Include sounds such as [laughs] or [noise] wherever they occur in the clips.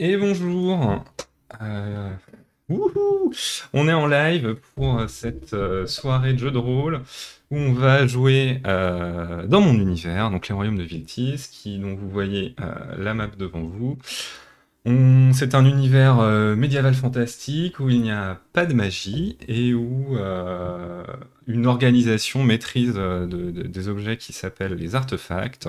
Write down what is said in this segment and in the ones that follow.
et bonjour. Euh, wouhou on est en live pour cette euh, soirée de jeu de rôle où on va jouer euh, dans mon univers, donc les royaumes de Viltis, qui dont vous voyez la map devant vous. C'est un univers euh, médiéval fantastique où il n'y a pas de magie et où euh, une organisation maîtrise euh, de- de- des objets qui s'appellent les artefacts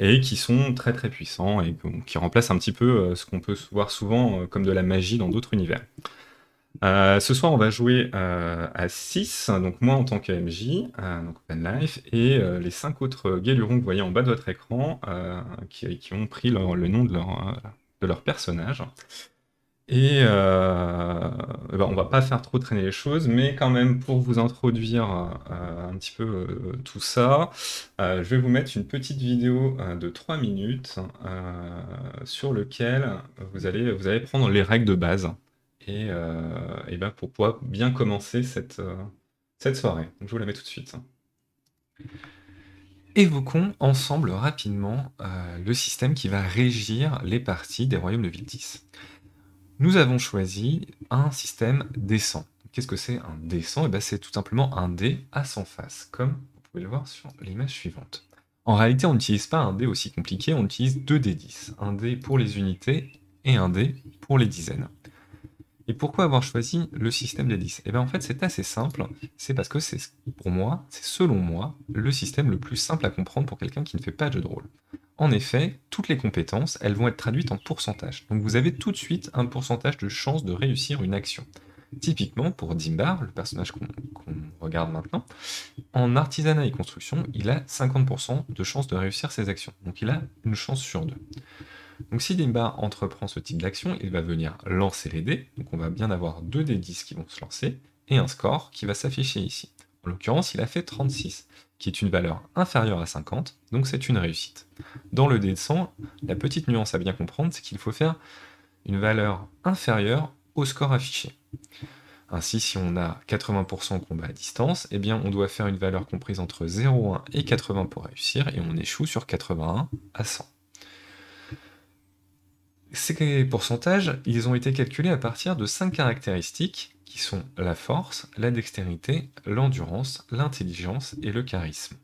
et qui sont très très puissants et qui remplacent un petit peu ce qu'on peut voir souvent comme de la magie dans d'autres univers. Ce soir, on va jouer à 6, donc moi en tant que MJ, donc Open Life, et les 5 autres guélurons que vous voyez en bas de votre écran, qui, ont pris le nom de leur, de leur personnage. Et euh, ben, on va pas faire trop traîner les choses, mais quand même pour vous introduire euh, un petit peu euh, tout ça, euh, je vais vous mettre une petite vidéo de 3 minutes sur lequel vous allez, vous allez prendre les règles de base et, et ben pour pouvoir bien commencer cette, cette soirée. Je vous la mets tout de suite. Évoquons ensemble rapidement euh, le système qui va régir les parties des royaumes de Viltis. Nous avons choisi un système descend. Qu'est-ce que c'est un descend? Eh ben, C'est tout simplement un dé à 100 faces, comme vous pouvez le voir sur l'image suivante. En réalité, on n'utilise pas un dé aussi compliqué, on utilise deux dés 10. Un dé pour les unités et un dé pour les dizaines. Et pourquoi avoir choisi le système des 10 Eh bien en fait c'est assez simple, c'est parce que c'est pour moi, c'est selon moi, le système le plus simple à comprendre pour quelqu'un qui ne fait pas de jeu de rôle. En effet, toutes les compétences, elles vont être traduites en pourcentage. Donc vous avez tout de suite un pourcentage de chance de réussir une action. Typiquement, pour Dimbar, le personnage qu'on regarde maintenant, en artisanat et construction, il a 50% de chance de réussir ses actions. Donc il a une chance sur deux. Donc si Dimbar entreprend ce type d'action, il va venir lancer les dés, donc on va bien avoir deux dés 10 qui vont se lancer, et un score qui va s'afficher ici. En l'occurrence, il a fait 36, qui est une valeur inférieure à 50, donc c'est une réussite. Dans le dé de 100, la petite nuance à bien comprendre, c'est qu'il faut faire une valeur inférieure au score affiché. Ainsi, si on a 80% combat à distance, eh bien on doit faire une valeur comprise entre 0,1 et 80 pour réussir, et on échoue sur 81 à 100. Ces pourcentages, ils ont été calculés à partir de 5 caractéristiques qui sont la force, la dextérité, l'endurance, l'intelligence et le charisme.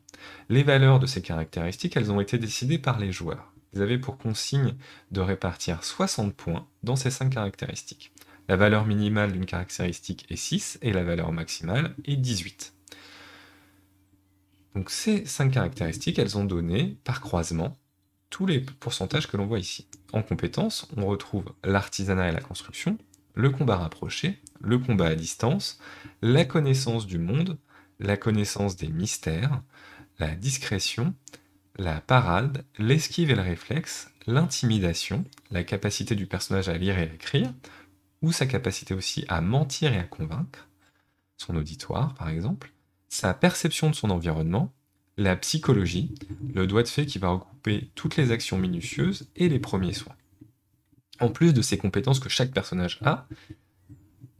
Les valeurs de ces caractéristiques, elles ont été décidées par les joueurs. Ils avaient pour consigne de répartir 60 points dans ces 5 caractéristiques. La valeur minimale d'une caractéristique est 6 et la valeur maximale est 18. Donc ces 5 caractéristiques, elles ont donné, par croisement, tous les pourcentages que l'on voit ici. En compétences, on retrouve l'artisanat et la construction, le combat rapproché, le combat à distance, la connaissance du monde, la connaissance des mystères, la discrétion, la parade, l'esquive et le réflexe, l'intimidation, la capacité du personnage à lire et à écrire, ou sa capacité aussi à mentir et à convaincre, son auditoire par exemple, sa perception de son environnement, la psychologie, le doigt de fée qui va regrouper toutes les actions minutieuses et les premiers soins. En plus de ces compétences que chaque personnage a,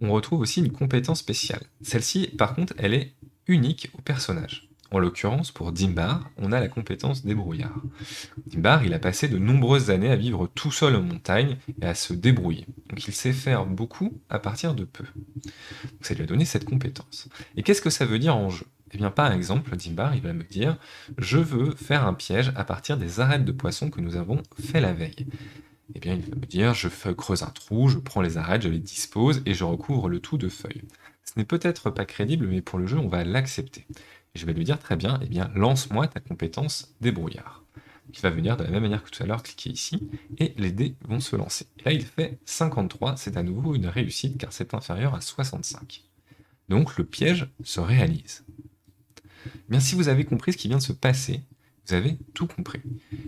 on retrouve aussi une compétence spéciale. Celle-ci, par contre, elle est unique au personnage. En l'occurrence, pour Dimbar, on a la compétence débrouillard. Dimbar, il a passé de nombreuses années à vivre tout seul en montagne et à se débrouiller. Donc il sait faire beaucoup à partir de peu. Donc ça lui a donné cette compétence. Et qu'est-ce que ça veut dire en jeu? Eh bien, par exemple, Dimbar, il va me dire Je veux faire un piège à partir des arêtes de poisson que nous avons fait la veille. Eh bien, il va me dire Je creuse un trou, je prends les arêtes, je les dispose et je recouvre le tout de feuilles. Ce n'est peut-être pas crédible, mais pour le jeu, on va l'accepter. Je vais lui dire Très bien, eh bien, lance-moi ta compétence débrouillard. Qui va venir de la même manière que tout à l'heure, cliquer ici, et les dés vont se lancer. Là, il fait 53, c'est à nouveau une réussite car c'est inférieur à 65. Donc le piège se réalise. Eh Bien, si vous avez compris ce qui vient de se passer, vous avez tout compris.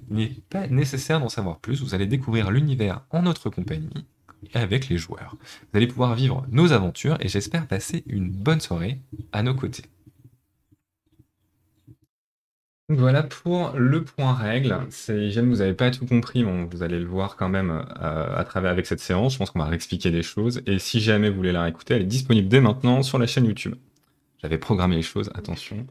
Il n'est pas nécessaire d'en savoir plus, vous allez découvrir l'univers en notre compagnie et avec les joueurs. Vous allez pouvoir vivre nos aventures et j'espère passer une bonne soirée à nos côtés. Voilà pour le point règle. Si jamais vous n'avez pas tout compris, vous allez le voir quand même euh, à travers avec cette séance. Je pense qu'on va réexpliquer des choses. Et si jamais vous voulez la réécouter, elle est disponible dès maintenant sur la chaîne YouTube. J'avais programmé les choses, attention.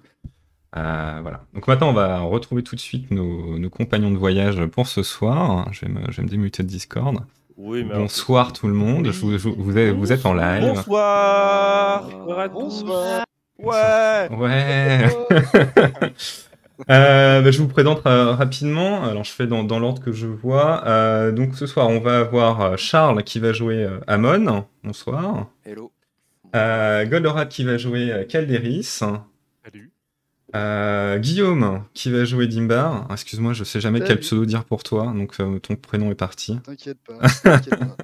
Euh, voilà. Donc maintenant, on va retrouver tout de suite nos, nos compagnons de voyage pour ce soir. Je vais me, je vais me démuter de Discord. Oui, mais alors, Bonsoir tout le monde, je vous, je vous- vous êtes, vous êtes en live. Bonsoir Bonsoir. Ouais Ouais. [laughs] Euh, bah, je vous présente euh, rapidement. Alors, je fais dans, dans l'ordre que je vois. Euh, donc, ce soir, on va avoir euh, Charles qui va jouer euh, Amon. Bonsoir. Hello. Euh, Goldorak qui va jouer euh, Calderis. Salut Euh, Guillaume qui va jouer Dimbar. Ah, Excuse-moi, je sais jamais quel pseudo dire pour toi, donc euh, ton prénom est parti. T'inquiète pas. [laughs] t'inquiète pas.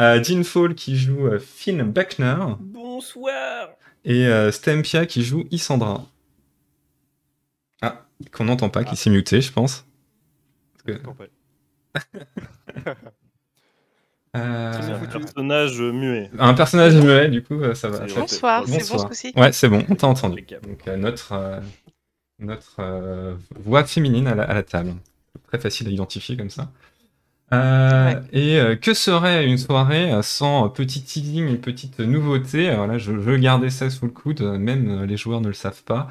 Euh, Dean Fall qui joue euh, Finn Buckner. Bonsoir Et euh, Stempia qui joue Isandra. Ah, qu'on n'entend pas, qui s'est muté, je pense. Que-. [laughs] [laughs] Euh, un personnage muet. un personnage muet, du coup, euh, ça va. Bonsoir, c'est bon Bonsoir. ce coup-ci Ouais, c'est bon, on t'a entendu. Donc, euh, notre, euh, notre euh, voix féminine à la, à la table. Très facile à identifier comme ça. Euh, Ouais. Et euh, que serait une soirée sans petit teasing, une petite nouveauté? Alors là, je veux garder ça sous le coude, même les joueurs ne le savent pas.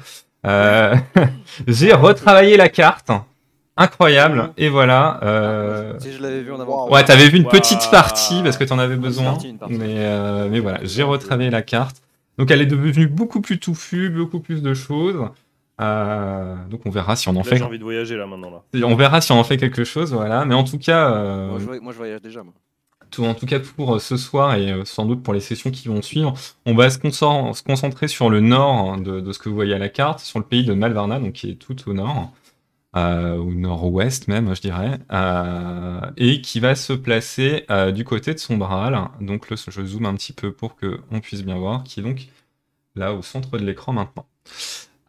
Euh, [laughs] J'ai retravaillé la carte. Incroyable. Et voilà. euh, Si je l'avais vu en avant. Ouais, t'avais vu une petite partie parce que t'en avais besoin. partie, une partie. Mais, euh, mais voilà, j'ai retravaillé la carte. Donc elle est devenue beaucoup plus touffue, beaucoup plus de choses. Euh, donc on verra si on en Là, fait. j'ai envie de voyager là maintenant là. On verra si on en fait quelque chose, voilà. Mais en tout cas, euh, Moi, je, voy- moi, je voyage déjà. Moi. tout, en tout cas pour euh, ce soir et euh, sans doute pour les sessions qui vont suivre, on va se, concentrer, se concentrer sur le nord de, de ce que vous voyez à la carte, sur le pays de Malvarna, donc qui est tout au nord, euh, au nord-ouest même, je dirais, euh, et qui va se placer euh, du côté de Sombral. Donc le, je zoome un petit peu pour que on puisse bien voir, qui est donc là au centre de l'écran maintenant.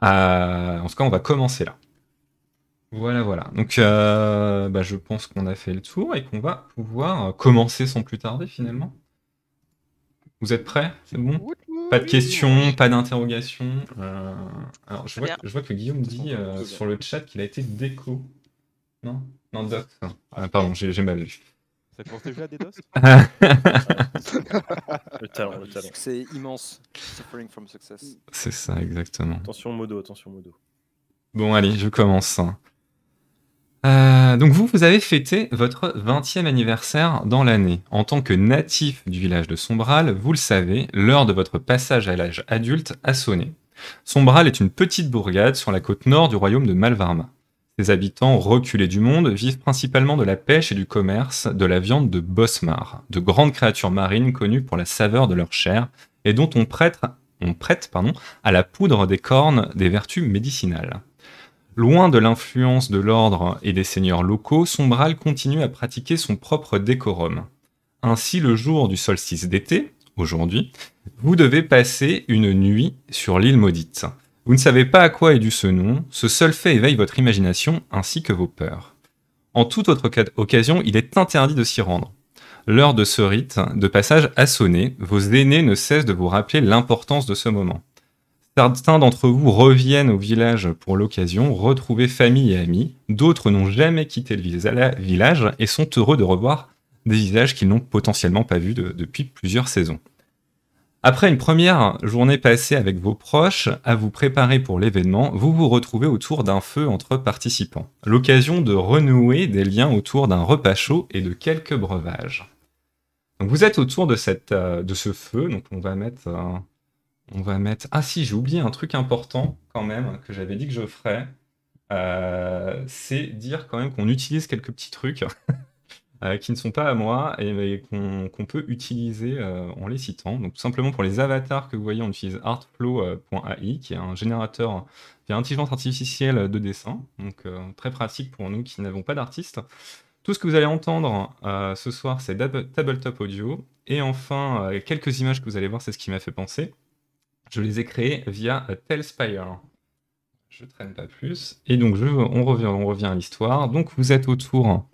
Euh, en tout cas, on va commencer là. Voilà, voilà. Donc, euh, bah, je pense qu'on a fait le tour et qu'on va pouvoir euh, commencer sans plus tarder finalement. Vous êtes prêts? C'est bon? Pas de questions, pas d'interrogations. Euh, alors, je vois, que- je vois que Guillaume dit euh, sur le chat qu'il a été déco. Non? Non, doc. Ah, pardon, j'ai mal lu. Ça commence déjà des DOS [laughs] Le talent, le talent. C'est immense. Suffering from success. C'est ça, exactement. Attention modo, attention modo. Bon, allez, je commence. Euh, donc vous, vous avez fêté votre 20e anniversaire dans l'année. En tant que natif du village de Sombral, vous le savez, l'heure de votre passage à l'âge adulte a sonné. Sombral est une petite bourgade sur la côte nord du royaume de Malvarma. Ses habitants, reculés du monde, vivent principalement de la pêche et du commerce de la viande de bosmar, de grandes créatures marines connues pour la saveur de leur chair et dont on prête, on prête à la poudre des cornes des vertus médicinales. Loin de l'influence de l'ordre et des seigneurs locaux, Sombral continue à pratiquer son propre décorum. Ainsi, le jour du solstice d'été, aujourd'hui, vous devez passer une nuit sur l'île maudite. Vous ne savez pas à quoi est dû ce nom, ce seul fait éveille votre imagination ainsi que vos peurs. En toute autre occasion, il est interdit de s'y rendre. L'heure de ce rite de passage a sonné, vos aînés ne cessent de vous rappeler l'importance de ce moment. Certains d'entre vous reviennent au village pour l'occasion, retrouver famille et amis. D'autres n'ont jamais quitté le village et sont heureux de revoir des visages qu'ils n'ont potentiellement pas vus de- depuis plusieurs saisons. Après une première journée passée avec vos proches à vous préparer pour l'événement, vous vous retrouvez autour d'un feu entre participants. L'occasion de renouer des liens autour d'un repas chaud et de quelques breuvages. Donc vous êtes autour de, cette, euh, de ce feu, donc on va mettre... on va mettre. Ah si, j'ai oublié un truc important quand même que j'avais dit que je ferais. Euh, c'est dire quand même qu'on utilise quelques petits trucs [laughs] euh, qui ne sont pas à moi et, qu'on peut utiliser euh, en les citant. Donc tout simplement pour les avatars que vous voyez, on utilise artflow.ai qui est un générateur via intelligence artificielle de dessin. Donc très pratique pour nous qui n'avons pas d'artiste. Tout ce que vous allez entendre ce soir, c'est Tabletop Audio. Et enfin, quelques images que vous allez voir, c'est ce qui m'a fait penser. Je les ai créés via euh, Telspire. Je traîne pas plus. Et donc, on, revient, à l'histoire. Donc, vous êtes autour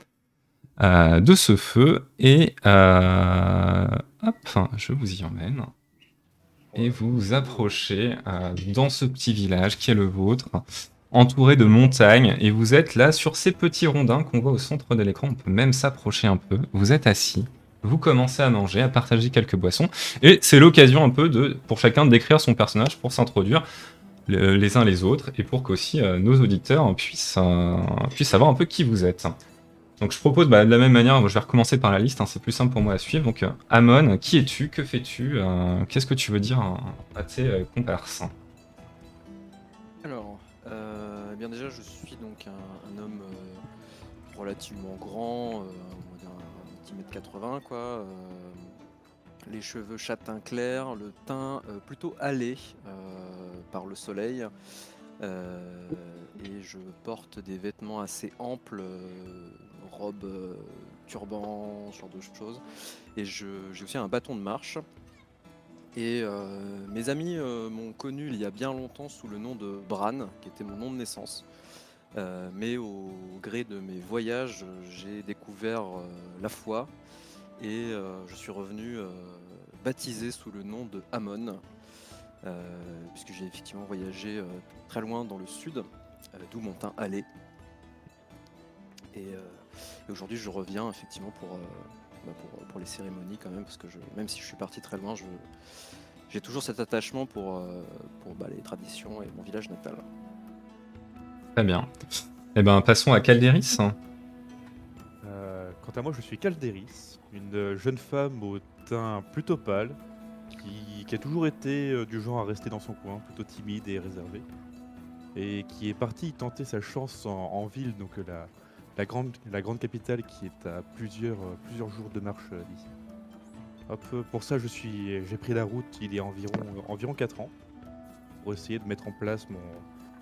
euh, de ce feu. Et euh, hop, je vous y emmène. Et vous vous approchez dans ce petit village qui est le vôtre, entouré de montagnes. Et vous êtes là sur ces petits rondins qu'on voit au centre de l'écran. On peut même s'approcher un peu. Vous êtes assis. Vous commencez à manger, à partager quelques boissons. Et c'est l'occasion un peu de, pour chacun de décrire son personnage pour s'introduire le- les uns les autres et pour qu'aussi euh, nos auditeurs puissent, euh, puissent savoir un peu qui vous êtes. Donc je propose bah, de la même manière, je vais recommencer par la liste, hein, c'est plus simple pour moi à suivre. Donc euh, Amon, qui es-tu? Que fais-tu? Qu'est-ce que tu veux dire à, tes comparses? Alors, eh bien déjà, je suis donc un, homme relativement grand, euh, on va dire un petit mètre 80 quoi. euh, les cheveux châtain clair, le teint euh, plutôt hâlé euh, par le soleil. et je porte des vêtements assez amples, robe, turban, ce genre de choses. Et j'ai aussi un bâton de marche. Et mes amis m'ont connu il y a bien longtemps sous le nom de Bran, qui était mon nom de naissance. Euh, mais au gré de mes voyages, j'ai découvert euh, la foi et euh, je suis revenu baptisé sous le nom de Amon, puisque j'ai effectivement voyagé très loin dans le sud, d'où mon teint allait. Et, aujourd'hui, je reviens effectivement pour, bah, pour, pour les cérémonies quand même, parce que même si je suis parti très loin, j'ai toujours cet attachement pour, pour bah, les traditions et mon village natal. Très bien. Eh ben passons à Calderis. Euh, quant à moi, je suis Calderis, une euh, jeune femme au teint plutôt pâle, qui, a toujours été euh, du genre à rester dans son coin, plutôt timide et réservée, et qui est partie tenter sa chance en, ville, donc la, grande, capitale qui est à plusieurs, jours de marche d'ici. Hop, pour ça, je suis, j'ai pris la route il y a environ, environ 4 ans, pour essayer de mettre en place mon,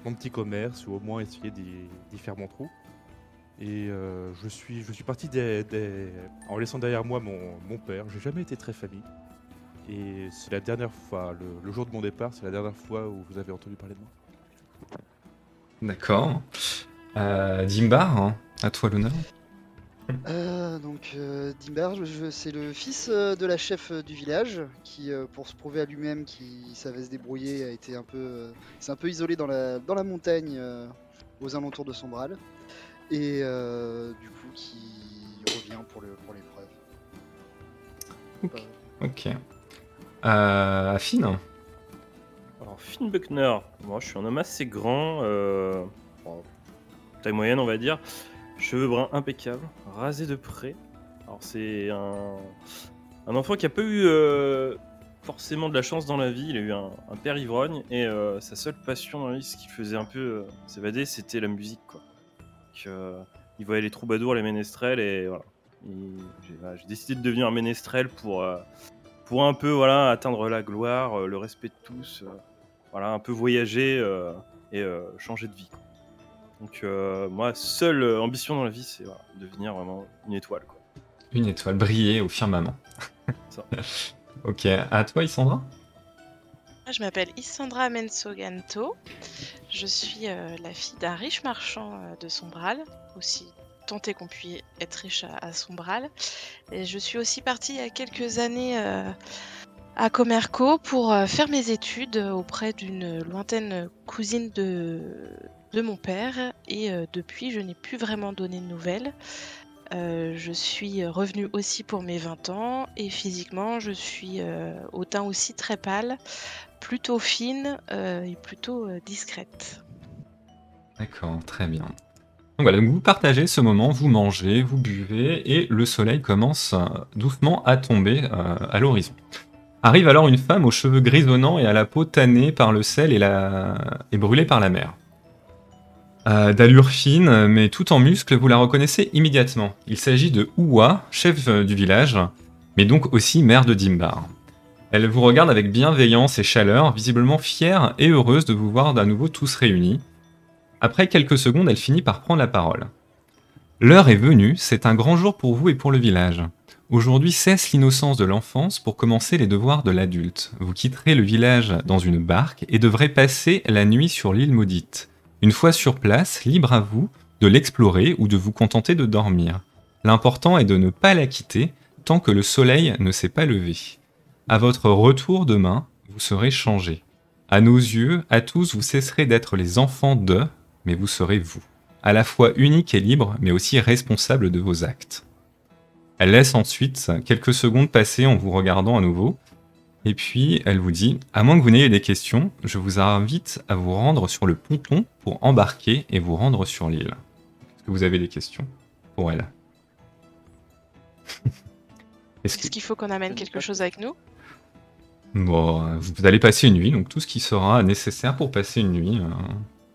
mon petit commerce, ou au moins essayer d'y faire mon trou. Et euh, je suis, je suis parti des- en laissant derrière moi mon, père. J'ai jamais été très famille. Et c'est la dernière fois, le, le jour de mon départ, c'est la dernière fois où vous avez entendu parler de moi. D'accord. Euh, Dimbar, hein, à toi l'honneur. Euh, donc euh, Dimbar, c'est le fils euh, de la chef euh, du village qui, euh, pour se prouver à lui-même qu'il savait se débrouiller, a été un peu, euh, s'est un peu isolé dans la, dans la montagne euh, aux alentours de Sombral, et euh, du coup qui revient pour le pour l'épreuve. Ok. Euh, Ok. Euh, Affine Alors, Finn Buckner, moi je suis un homme assez grand, euh, bon, taille moyenne on va dire, cheveux bruns impeccables, rasé de près. Alors c'est un, un enfant qui a pas eu euh, forcément de la chance dans la vie, il a eu un, père ivrogne et euh, sa seule passion dans la vie, ce qui faisait un peu euh, s'évader, c'était la musique. Quoi. Il voyait les troubadours, les ménestrels et voilà. Et J'ai décidé de devenir un ménestrel pour, pour un peu voilà, atteindre la gloire, le respect de tous. voilà, un peu voyager et changer de vie. Donc euh, moi, seule euh, ambition dans la vie, c'est voilà, devenir vraiment une étoile. Quoi. Une étoile brillée au firmament. [laughs] Ça. [laughs] ok, à toi Isandra? Je m'appelle Isandra Mensoganto. Je suis euh, la fille d'un riche marchand euh, de Sombral, aussi tenté qu'on puisse être riche à, à Sombral. Et je suis aussi partie il y a quelques années euh, à Comerco pour euh, faire mes études auprès d'une lointaine cousine de, de mon père. Et euh, depuis, je n'ai plus vraiment donné de nouvelles. Euh, je suis revenue aussi pour mes 20 ans et physiquement, je suis euh, au teint aussi très pâle plutôt fine euh, et plutôt euh, discrète. D'accord, très bien. Donc voilà, vous partagez ce moment, vous mangez, vous buvez, et le soleil commence euh, doucement à tomber euh, à l'horizon. Arrive alors une femme aux cheveux grisonnants et à la peau tannée par le sel et brûlée par la mer. Euh, D'allure fine, mais tout en muscles, vous la reconnaissez immédiatement. Il s'agit de Ouwa, chef euh, du village, mais donc aussi mère de Dimbar. Elle vous regarde avec bienveillance et chaleur, visiblement fière et heureuse de vous voir à nouveau tous réunis. Après quelques secondes, elle finit par prendre la parole. L'heure est venue, c'est un grand jour pour vous et pour le village. Aujourd'hui cesse l'innocence de l'enfance pour commencer les devoirs de l'adulte. Vous quitterez le village dans une barque et devrez passer la nuit sur l'île maudite. Une fois sur place, libre à vous de l'explorer ou de vous contenter de dormir. L'important est de ne pas la quitter tant que le soleil ne s'est pas levé. À votre retour demain, vous serez changé. À nos yeux, à tous, vous cesserez d'être les enfants de, mais vous serez vous. À la fois unique et libre, mais aussi responsable de vos actes. Elle laisse ensuite quelques secondes passer en vous regardant à nouveau, et puis elle vous dit À moins que vous n'ayez des questions, je vous invite à vous rendre sur le ponton pour embarquer et vous rendre sur l'île. Est-ce que vous avez des questions pour elle? [laughs] Est-ce qu'il faut qu'on amène quelque chose avec nous? Bon, vous allez passer une nuit, donc tout ce qui sera nécessaire pour passer une nuit euh,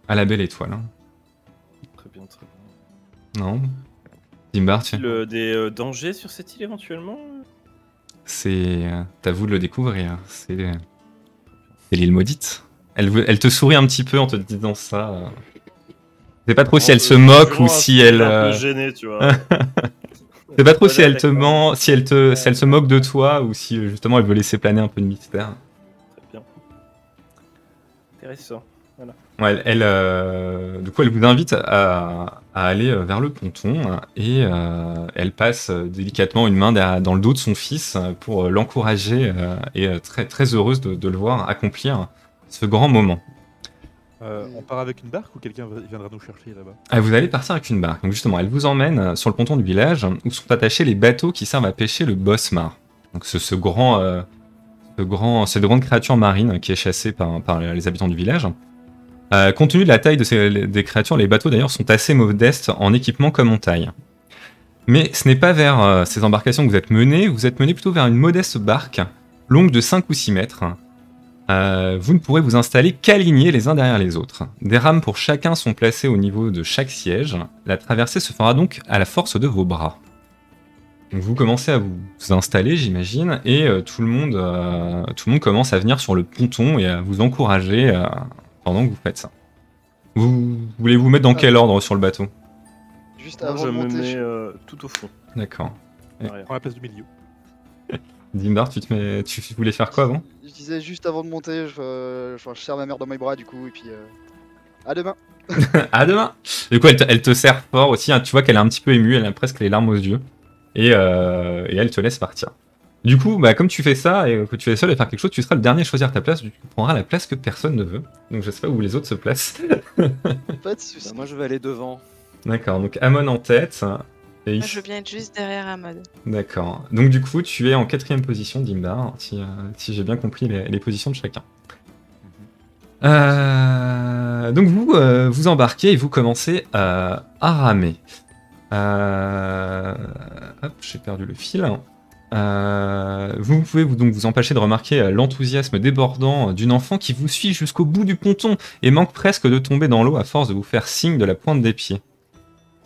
à la belle étoile. hein. Très bien, très bien. Non? Dimbar, tu... Le- des euh, dangers sur cette île éventuellement? C'est... euh, à vous de le découvrir. C'est c'est l'île maudite. Elle, te sourit un petit peu en te disant ça. euh. Je sais pas trop si elle se moque ou si elle... Un euh, peu gêné, tu vois. [laughs] Je sais pas trop si elle te ment, si elle te, si elle se moque de toi ou si euh, justement elle veut laisser planer un peu de mystère. Très bien. Intéressant. Ouais, elle, euh, du coup, elle vous invite à, à aller euh, vers le ponton et euh, elle passe délicatement une main dans le dos de son fils pour l'encourager euh, et très, très heureuse de, de le voir accomplir ce grand moment. On part avec une barque ou quelqu'un viendra nous chercher là-bas? Ah, vous allez partir avec une barque. Donc justement, elle vous emmène sur le ponton du village où sont attachés les bateaux qui servent à pêcher le bosmar. Donc ce, ce grand, euh, ce grand, cette grande créature marine qui est chassée par, par les habitants du village. Euh, compte tenu de la taille des créatures, les bateaux d'ailleurs sont assez modestes en équipement comme en taille. Mais ce n'est pas vers euh, ces embarcations que vous êtes menés, vous êtes menés plutôt vers une modeste barque, longue de 5 ou 6 mètres. Euh, vous ne pourrez vous installer qu'alignés les uns derrière les autres. Des rames pour chacun sont placées au niveau de chaque siège. La traversée se fera donc à la force de vos bras. Vous commencez à vous installer, j'imagine, et tout, le monde, tout le monde commence à venir sur le ponton et à vous encourager euh, pendant que vous faites ça. Vous voulez vous mettre dans quel ordre sur le bateau? Juste avant je de me monter, mets je- euh, tout au fond. D'accord. derrière. Prends la place du milieu. [laughs] Dimbar, tu, te mets... tu voulais faire quoi avant? Je disais juste avant de monter, je, euh, enfin, je serre ma mère dans mes bras du coup, et puis euh, à demain. [laughs] À demain Du coup, elle te, elle te serre fort aussi. hein. Tu vois qu'elle est un petit peu émue, elle a presque les larmes aux yeux. Et, euh, et elle te laisse partir. Du coup, bah, comme tu fais ça et que tu es seul à faire quelque chose, tu seras le dernier à choisir ta place. Tu prendras la place que personne ne veut. Donc je sais pas où les autres se placent. [laughs] Pas de soucis. Bah, moi, je vais aller devant. D'accord, donc Amon en tête. Et Moi, je veux bien être juste derrière Amod. D'accord. Donc du coup, tu es en quatrième position, Dimbar, si, euh, si j'ai bien compris les, les positions de chacun. Euh, donc vous euh, vous embarquez et vous commencez euh, à ramer. Euh, hop, j'ai perdu le fil. Euh, vous pouvez vous, donc vous empêcher de remarquer euh, l'enthousiasme débordant d'une enfant qui vous suit jusqu'au bout du ponton et manque presque de tomber dans l'eau à force de vous faire signe de la pointe des pieds.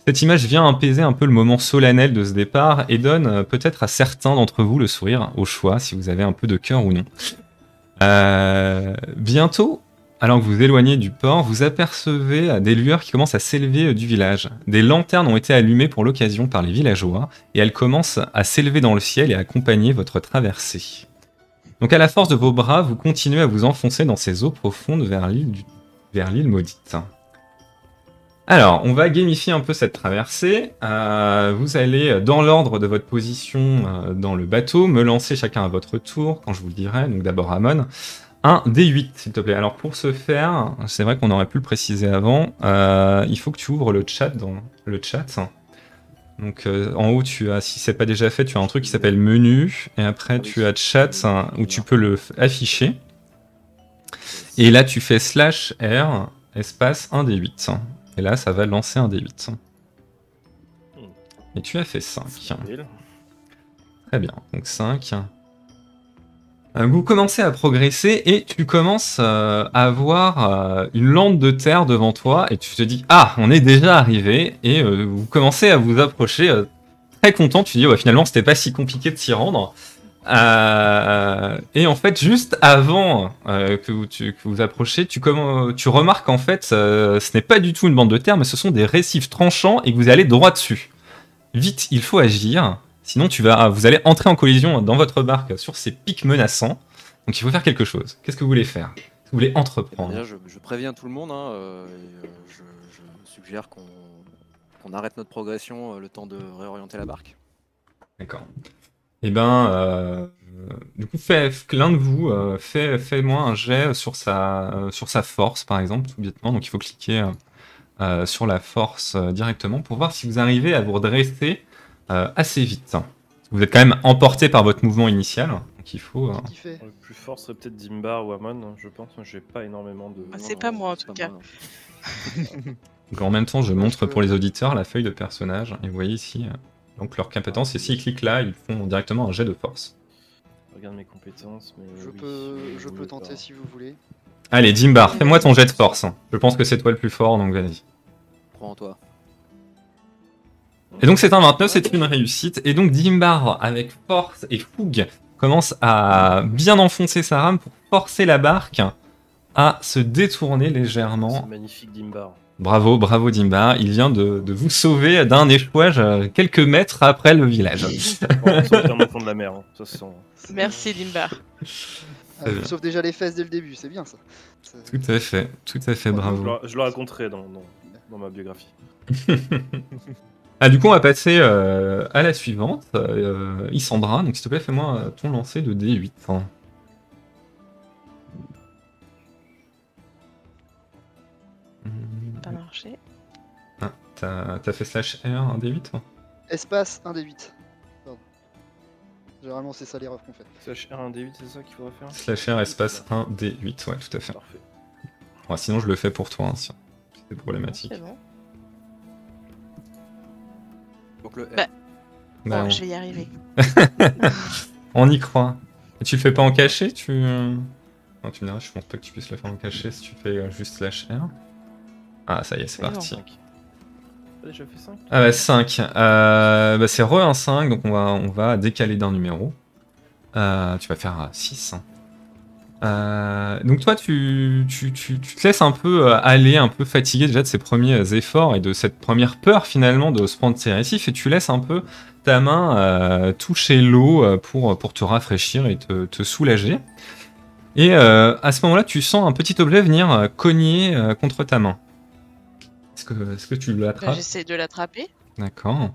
Cette image vient apaiser un peu le moment solennel de ce départ et donne euh, peut-être à certains d'entre vous le sourire, au choix, si vous avez un peu de cœur ou non. Euh, bientôt, alors que vous éloignez du port, vous apercevez euh, des lueurs qui commencent à s'élever euh, du village. Des lanternes ont été allumées pour l'occasion par les villageois et elles commencent à s'élever dans le ciel et à accompagner votre traversée. Donc à la force de vos bras, vous continuez à vous enfoncer dans ces eaux profondes vers l'île maudite. Alors, on va gamifier un peu cette traversée. Euh, vous allez, dans l'ordre de votre position dans le bateau, me lancer chacun à votre tour, quand je vous le dirai. Donc d'abord Amon. Un D8, s'il te plaît. Alors pour ce faire, c'est vrai qu'on aurait pu le préciser avant, euh, il faut que tu ouvres le chat dans le chat. Donc euh, en haut, tu as, si c'est pas déjà fait, tu as un truc qui s'appelle menu, et après tu as chat hein, où tu peux le afficher. Et là, tu fais slash R espace 1 D8. Et là, ça va lancer un D8. Et tu as fait 5. Habile. Très bien, donc 5. Vous commencez à progresser et tu commences euh, à voir euh, une lande de terre devant toi et tu te dis ah on est déjà arrivé! Et euh, vous commencez à vous approcher euh, très content. Tu dis ouais, finalement c'était pas si compliqué de s'y rendre et en fait juste avant que, vous, tu, que vous approchez tu, tu remarques en fait ce n'est pas du tout une bande de terre mais ce sont des récifs tranchants et que vous allez droit dessus. Vite il faut agir Sinon, tu vas, vous allez entrer en collision dans votre barque sur ces pics menaçants. Donc, il faut faire quelque chose. Qu'est-ce que vous voulez faire? Qu'est-ce que vous voulez entreprendre? Déjà, je, je préviens tout le monde. hein, euh, et, euh, je, je suggère qu'on arrête notre progression euh, le temps de réorienter la barque. D'accord. Eh ben, du coup, fait, l'un de vous euh, fait, fait-moi un jet sur sa, sur sa force, par exemple, tout bêtement. Donc, il faut cliquer sur la force directement pour voir si vous arrivez à vous redresser assez vite. Vous êtes quand même emporté par votre mouvement initial. Donc, il faut. euh, Qui fait Le plus fort serait peut-être Dimbar ou Amon, je pense. J'ai pas énormément de. Ah, c'est pas moi, en tout cas. Donc en même temps, je montre pour les auditeurs la feuille de personnage. Et vous voyez ici, euh, Donc leur compétence, et s'ils cliquent là, ils font directement un jet de force. Regarde mes compétences, mais. Je oui, peux, si je peux tenter pas. si vous voulez. Allez, Dimbar, fais-moi ton jet de force. Je pense que c'est toi le plus fort, donc vas-y. Prends toi. Et donc c'est un 29, c'est une réussite. Et donc Dimbar, avec force et fougue, commence à bien enfoncer sa rame pour forcer la barque à se détourner légèrement. magnifique Dimbar. Bravo, bravo Dimbar. Il vient de, de vous sauver d'un échouage euh, quelques mètres après le village. [laughs] Enfant de la mer. Hein. Ça, c'est son- Merci Limbar. Ah, déjà les fesses dès le début, c'est bien ça. Tout à fait, tout à fait, bravo. je le raconterai dans, dans, dans ma biographie. [laughs] Ah, du coup, on va passer euh, à la suivante. Euh, Isandra, donc s'il te plaît, fais-moi ton lancer de D8. hein. Pas marché. Ah, t'as t'as fait slash R, un D8 toi? Espace 1 des 8. Pardon. Généralement, c'est ça l'erreur qu'on fait. Slash R1 D8, c'est ça qu'il faudra faire? Slash R espace 1 D8, ouais, tout à fait. Parfait. Ouais, sinon, je le fais pour toi, hein, si c'est problématique. C'est bon. Donc le. Bah. Bah, Bon, on- je vais y arriver. [laughs] On y croit. Et tu le fais pas en cachet tu... euh, Non, tu me diras, je pense pas que tu puisses le faire en cachet si tu fais euh, juste slash R. Ah, ça y est, c'est parti. 5. T'as déjà fait 5 Ah bah 5. Euh, bah c'est re un 5, donc on va, on va décaler d'un numéro. Euh, tu vas faire 6. Euh, donc toi, tu, tu, tu, tu te laisses un peu euh, aller, un peu fatigué déjà de ces premiers efforts et de cette première peur finalement de se prendre ces récifs, et tu laisses un peu ta main euh, toucher l'eau euh, pour, pour te rafraîchir et te, te soulager. Et euh, à ce moment-là, tu sens un petit objet venir euh, cogner euh, contre ta main. Est-ce que, est-ce que tu Bah, l'attrapes J'essaie de l'attraper. D'accord.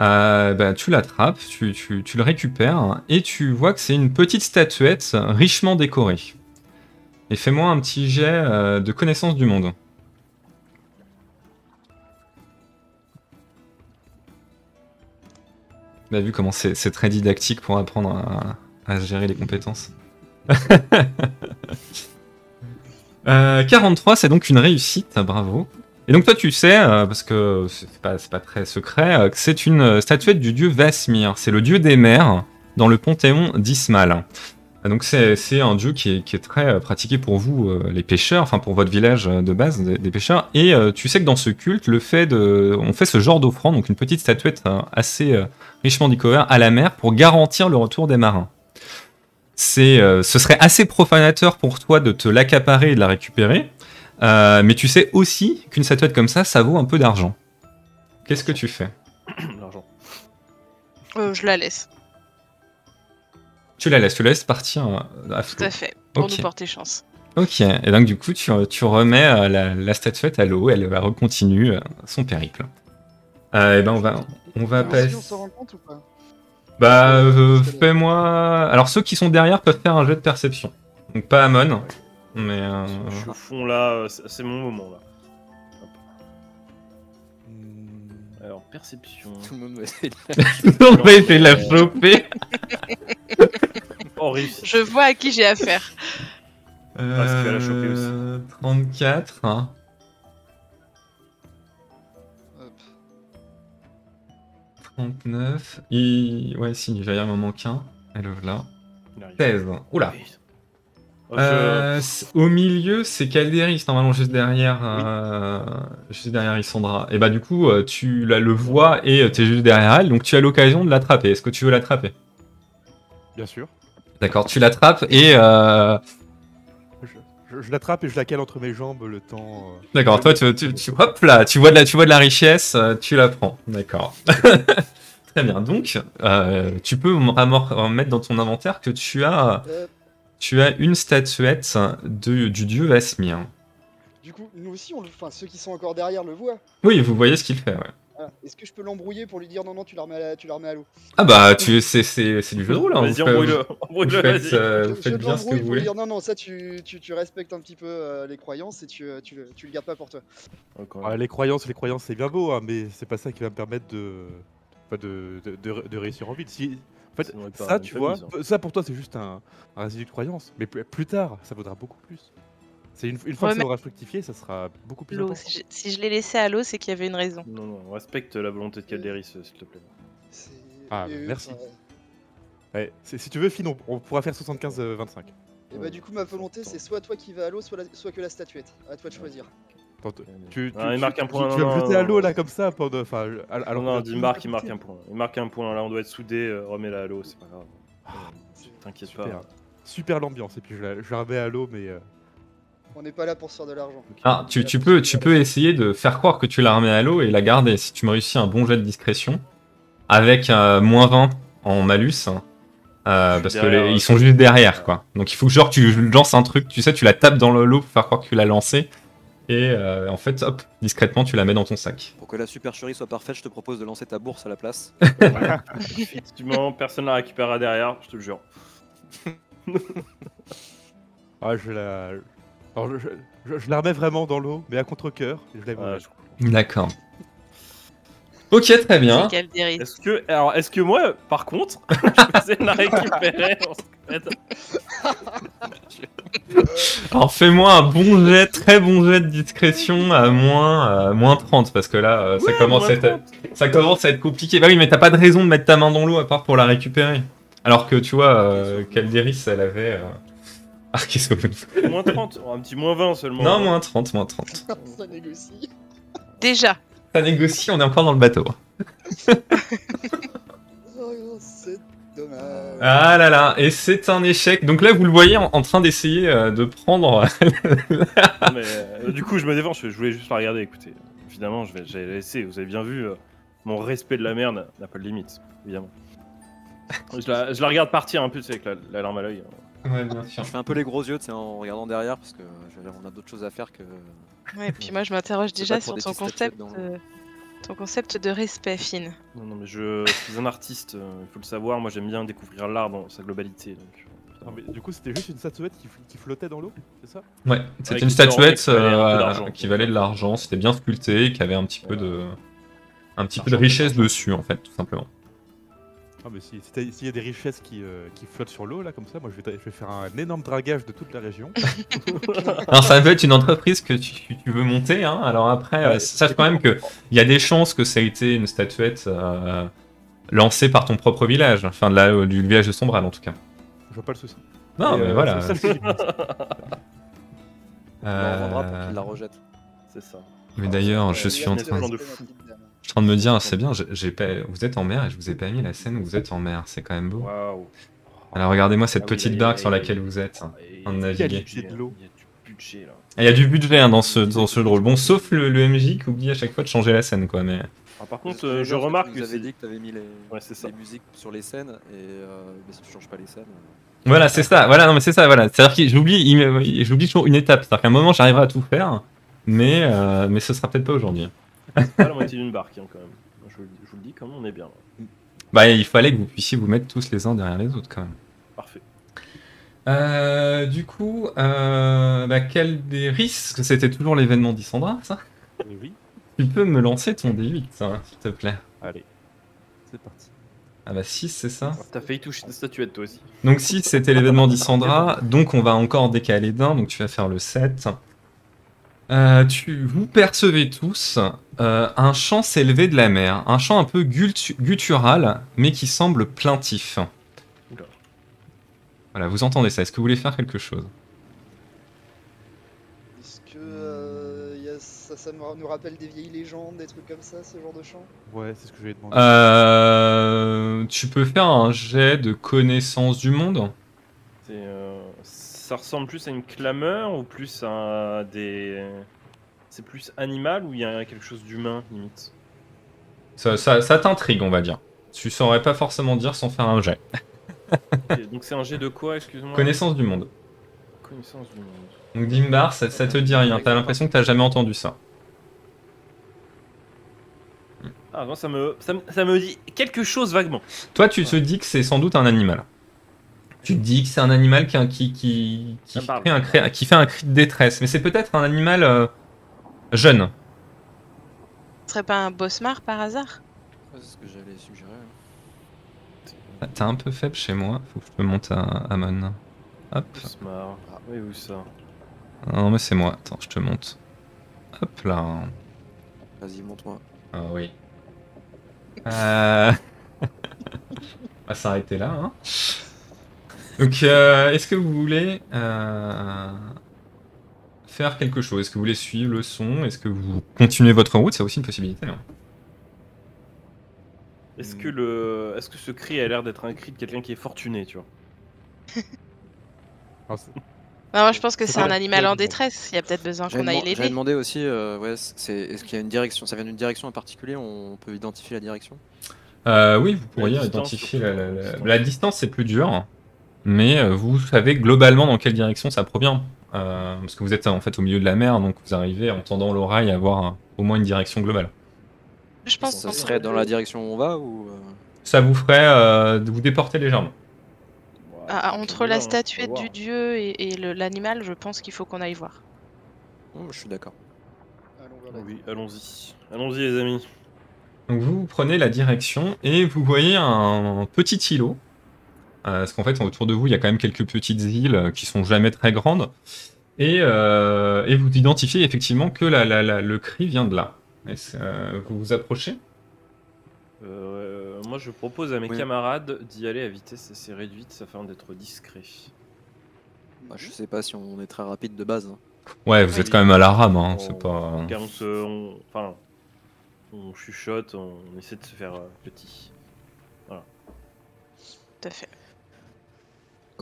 Euh, bah, tu l'attrapes, tu, tu- tu le récupères, et tu vois que c'est une petite statuette richement décorée. Et fais-moi un petit jet euh, de connaissance du monde. Bah, vu comment c'est très didactique pour apprendre à, à gérer les compétences. [laughs] Euh, 43, c'est donc une réussite, bravo. Et donc toi tu sais, euh, parce que c'est pas, pas très secret, euh, que c'est une euh, statuette du dieu Vasmir. C'est le dieu des mers dans le panthéon d'Ismal. Donc c'est un dieu qui est, très pratiqué pour vous, les pêcheurs, enfin pour votre village de base des, pêcheurs. Et tu sais que dans ce culte, le fait de, on fait ce genre d'offrande, donc une petite statuette assez richement décorée à la mer pour garantir le retour des marins. C'est, ce serait assez profanateur pour toi de te l'accaparer et de la récupérer. Euh, mais tu sais aussi qu'une statuette comme ça, ça vaut un peu d'argent. Qu'est-ce que tu fais? [coughs] L'argent. Euh, je la laisse. Tu la laisses, tu la laisses partir euh, à Tout à fait. Pour Ok. nous porter chance. Ok, et donc du coup, tu, tu remets euh, la, la statuette à l'eau, elle va recontinue euh, son périple. Euh, et ben on va, on va passer. si on s'en rend compte ou pas? Bah, euh, fais-moi. Alors ceux qui sont derrière peuvent faire un jet de perception. Donc pas Amon, mais. euh, Je suis au fond là, euh, c'est mon moment là. Hop. Hmm, Alors, perception. Tout le monde va essayer de [laughs] on va essayer de la choper. Oh, réussi. Je vois à qui j'ai affaire. Parce que tu vas la choper aussi. Euh, 34. hein. Hop. 39. Il... Ouais, si, il va y avoir un manque un. Elle est là. Il arrive. 16. Oula. Oh, Euh, au milieu, c'est Calderis, normalement, juste derrière, euh, juste derrière Isandra. Et bah, du coup, euh, tu la, le vois et t'es juste derrière elle, donc tu as l'occasion de l'attraper. Est-ce que tu veux l'attraper? Bien sûr. D'accord, tu l'attrapes et. euh, Je, je- je l'attrape et je la cale entre mes jambes le temps. euh, D'accord, toi, tu, tu, tu- hop là, tu vois de la, tu vois de la richesse, tu la prends. D'accord. [laughs] Très bien. Donc, euh, tu peux mettre dans ton inventaire que tu as, Euh, tu as une statuette de, du dieu Vasmir. du coup, nous aussi, on le... enfin, ceux qui sont encore derrière le voient. Oui, vous voyez ce qu'il fait, ouais. Voilà. Est-ce que je peux l'embrouiller pour lui dire non, non, tu la remets à, tu la remets à l'eau? Ah bah, tu, c'est, c'est, c'est du jeu de rôle. Hein. Vas-y, faites- embrouille-le. vous Embrouille-le, faites, vas-y. euh, vous Je- faites je bien ce que vous voulez. dire non, non, ça, tu, tu, tu respectes un petit peu euh, les croyances et tu, euh, tu, le, tu le gardes pas pour toi. Encore. ah, les croyances, les croyances, c'est bien beau, hein, mais c'est pas ça qui va me permettre de, de, de, de- de réussir en ville. Si, en fait, Sinon, ça, tu vois, famille, ça. ça pour toi, c'est juste un, un résidu de croyance. Mais plus, plus tard, ça vaudra beaucoup plus. C'est une, une fois Ouais, que ça aura fructifié, ça sera beaucoup plus important. Si je, si je l'ai laissé à l'eau, c'est qu'il y avait une raison. Non, non, respecte la volonté de Calderis, euh, s'il te plaît. Ah, Et, merci. euh, Ouais, si tu veux, Finn, on, on pourra faire 75-25. Et bah du coup ma volonté c'est soit toi qui vas à l'eau, soit, la- soit que la statuette. À toi de choisir. Tu, tu, Ah, il marque un tu- point, Tu, non, vas me non, jeter à l'eau là comme ça pendant. Enfin, à, à Ah non, dis Marc, il marque un point. Il marque un point. Là, on doit être soudés. euh, Remets-la à l'eau, c'est pas grave. T'inquiète pas. Super. Super l'ambiance. Et puis je la, je la remets à l'eau, mais. euh, On n'est pas là pour se faire de l'argent. Ah, tu, tu peux, tu peux essayer de faire croire que tu la remets à l'eau et la garder. Si tu me réussis un bon jet de discrétion, avec euh, moins 20 en malus, hein, euh, parce que Derrière, les- euh, ils sont juste derrière, quoi. Donc il faut que genre tu lances un truc, tu sais, tu la tapes dans le lot pour faire croire que tu l'as lancé. Et euh, en fait, hop, discrètement, tu la mets dans ton sac. Pour que la supercherie soit parfaite, je te propose de lancer ta bourse à la place. [laughs] Effectivement, personne la récupérera derrière, je te le jure. [laughs] Ah, je la. Alors, je, je- je la remets vraiment dans l'eau, mais à contre-coeur. Je D'accord. Ok, très bien. Est-ce que, alors, est-ce que moi, par contre, [laughs] je de la récupérer [laughs] Alors fais-moi un bon jet, très bon jet de discrétion à moins, euh, moins 30, parce que là, euh, ça, Ouais, commence à être, 30. ça commence à être compliqué. Bah oui, mais t'as pas de raison de mettre ta main dans l'eau à part pour la récupérer. Alors que tu vois, euh, Calderis, elle avait... euh, [laughs] Ah, qu'est-ce que Moins 30, oh, un petit moins 20 seulement. Non, moins 30, moins 30. [laughs] Ça négocie. Déjà. Ça négocie, on est encore dans le bateau. Oh, c'est dommage. Ah là là, et c'est un échec. Donc là, vous le voyez en, en train d'essayer euh, de prendre... [laughs] Non, mais, euh, du coup, je me défends, je, voulais juste la regarder, écoutez. Évidemment, je vais, j'ai laissé, vous avez bien vu, euh, mon respect de la mer n'a pas de limite, évidemment. Je la, je la regarde partir un peu, tu sais, avec la, la larme à l'œil. Ouais, bien sûr. Je fais un peu les gros yeux tu sais, en regardant derrière parce que je veux dire, on a d'autres choses à faire que. Ouais, puis moi je m'interroge déjà pas sur pour ton concept, euh, ton concept de respect, Finn. Non, non, mais je suis un artiste, euh, il faut le savoir. Moi, j'aime bien découvrir l'art dans sa globalité. Donc, euh, Non, mais du coup, c'était juste une statuette qui, flottait dans l'eau, c'est ça? Ouais, c'était une statuette un euh, qui valait de l'argent, c'était bien sculpté, qui avait un petit peu de... Un petit peu de richesse dessus, en fait, tout simplement. Ah, mais si- si t'as- s'il y a des richesses qui, euh, qui flottent sur l'eau, là, comme ça, moi je vais, je faire un énorme dragage de toute la région. [laughs] Alors ça peut être une entreprise que tu, tu veux monter, hein. alors après, euh, Ouais, sache quand même que il y a des chances que ça ait été une statuette euh, lancée par ton propre village, enfin de la- du village de Sombral en tout cas. Je vois pas le souci. Non, Et, mais euh, voilà. c'est ça le sujet. [laughs] On la revendra pour Euh, qu'il la rejette. c'est ça. Mais d'ailleurs, je Euh, suis en train, de fou. Je suis en train de me dire, c'est bien, j'ai- pas, vous êtes en mer et je vous ai pas mis la scène où vous êtes en mer, c'est quand même beau. Waouh. Alors regardez-moi cette Ah oui, petite barque sur il y a- laquelle vous êtes. Et- En il y a naviguer. du- Budget de l'eau. Il y a du budget là. Il y a du budget hein, dans ce, dans ce rôle. Bon, sauf le, le MJ qui oublie à chaque fois de changer la scène, quoi. Mais Ah, par contre, euh, je gens, remarque tu que avais c'est. dit que t'avais mis les, Ouais, les musiques sur les scènes et euh, mais si tu changes pas les scènes. euh, voilà, c'est ça. Voilà, non, mais c'est ça. Voilà. C'est-à-dire que j'oublie, j'oublie toujours une étape. C'est-à-dire qu'à un moment, j'arriverai à tout faire, mais euh, mais ce sera peut-être pas aujourd'hui. C'est pas la moitié d'une barque hein, quand même. Je, vous le- je vous le dis, quand même, on est bien. là. Bah, il fallait que vous puissiez vous mettre tous les uns derrière les autres, quand même. Parfait. Euh, du coup, euh, bah, quel des risques C'était toujours l'événement d'Issandra, ça? Oui, oui. Tu peux me lancer ton D8, hein, s'il te plaît. Allez, c'est parti. Ah bah 6, c'est ça? T'as failli toucher une statuette toi aussi. Donc 6, c'était l'événement d'Issandra. Donc on va encore décaler d'un, donc tu vas faire le 7. Euh, tu, vous percevez tous euh, un chant s'élever de la mer. Un chant un peu gultu- guttural, mais qui semble plaintif. Oula. Voilà, vous entendez ça. Est-ce que vous voulez faire quelque chose? Est-ce que euh, y a- ça, nous rappelle des vieilles légendes, des trucs comme ça, ce genre de chant? Ouais, c'est ce que je vais demander. euh, Tu peux faire un jet de connaissance du monde? C'est, euh, ça ressemble plus à une clameur ou plus à des. C'est plus animal ou il y a quelque chose d'humain limite? Ça, ça- ça t'intrigue, on va dire. Tu saurais pas forcément dire sans faire un jet. [laughs] Donc c'est un jet de quoi, excuse-moi? Connaissance du monde. Connaissance du monde. Donc Dimbar, ça, ça te dit rien. T'as l'impression que t'as jamais entendu ça. Ah non, ça me, ça, me- ça me dit quelque chose vaguement. Toi, tu te dis que c'est sans doute un animal. Tu te dis que c'est un animal qui, qui, qui, fait, un cri, qui fait un cri de détresse. Mais c'est peut-être un animal euh, jeune. Ce serait pas un bosmar par hasard? C'est ce que j'allais suggérer. Ah, T'es un peu faible chez moi. Faut que je te monte à Amon. Hop. Smart. Oui, où ça? Ah Non, mais c'est moi. Attends, je te monte. Hop là. Vas-y, montre-moi. Ah oui. Euh... [laughs] va s'arrêter là. hein. Donc, euh, est-ce que vous voulez euh, faire quelque chose? Est-ce que vous voulez suivre le son? Est-ce que vous continuez votre route? C'est aussi une possibilité. hein. Est-ce que le, est-ce que ce cri a l'air d'être un cri de quelqu'un qui est fortuné, tu vois? Alors, [laughs] c'est- Bah, moi, je pense que C'est un animal en détresse. Il y a peut-être besoin J'avais qu'on aille deman- j'avais l'aider. demandé aussi, euh, ouais, c'est, est-ce qu'il y a une direction? Ça vient d'une direction en particulier? On peut identifier la direction? Euh, oui, vous pourriez distance, identifier surtout. la, la- la- Distance. la distance, c'est plus dur, mais euh, vous savez globalement dans quelle direction ça provient. Euh, parce que vous êtes en fait au milieu de la mer, donc vous arrivez en tendant l'oreille à avoir au moins une direction globale. Je pense Ça qu'on serait dans la direction où on va ou euh, Ça vous ferait euh, de vous déporter légèrement. Ah, Ouais, entre la statuette du dieu et, l'animal, je pense qu'il faut qu'on aille voir. oh, Je suis d'accord. Oui, allons-y. Allons-y, les amis. Donc vous prenez la direction et vous voyez un petit îlot. Euh, parce qu'en fait, autour de vous, il y a quand même quelques petites îles euh, qui sont jamais très grandes. Et, euh, et vous identifiez effectivement que la- la- la- le cri vient de là. Euh, vous vous approchez? Euh, moi, je propose à mes Oui. camarades d'y aller à vitesse assez réduite afin d'être discret. Bah, je sais pas si on est très rapide de base. hein. Ouais, vous Oui. êtes quand même à la rame, hein, On- c'est pas... Car on se, on- enfin, on chuchote, on essaie de se faire euh, petit. Tout à fait.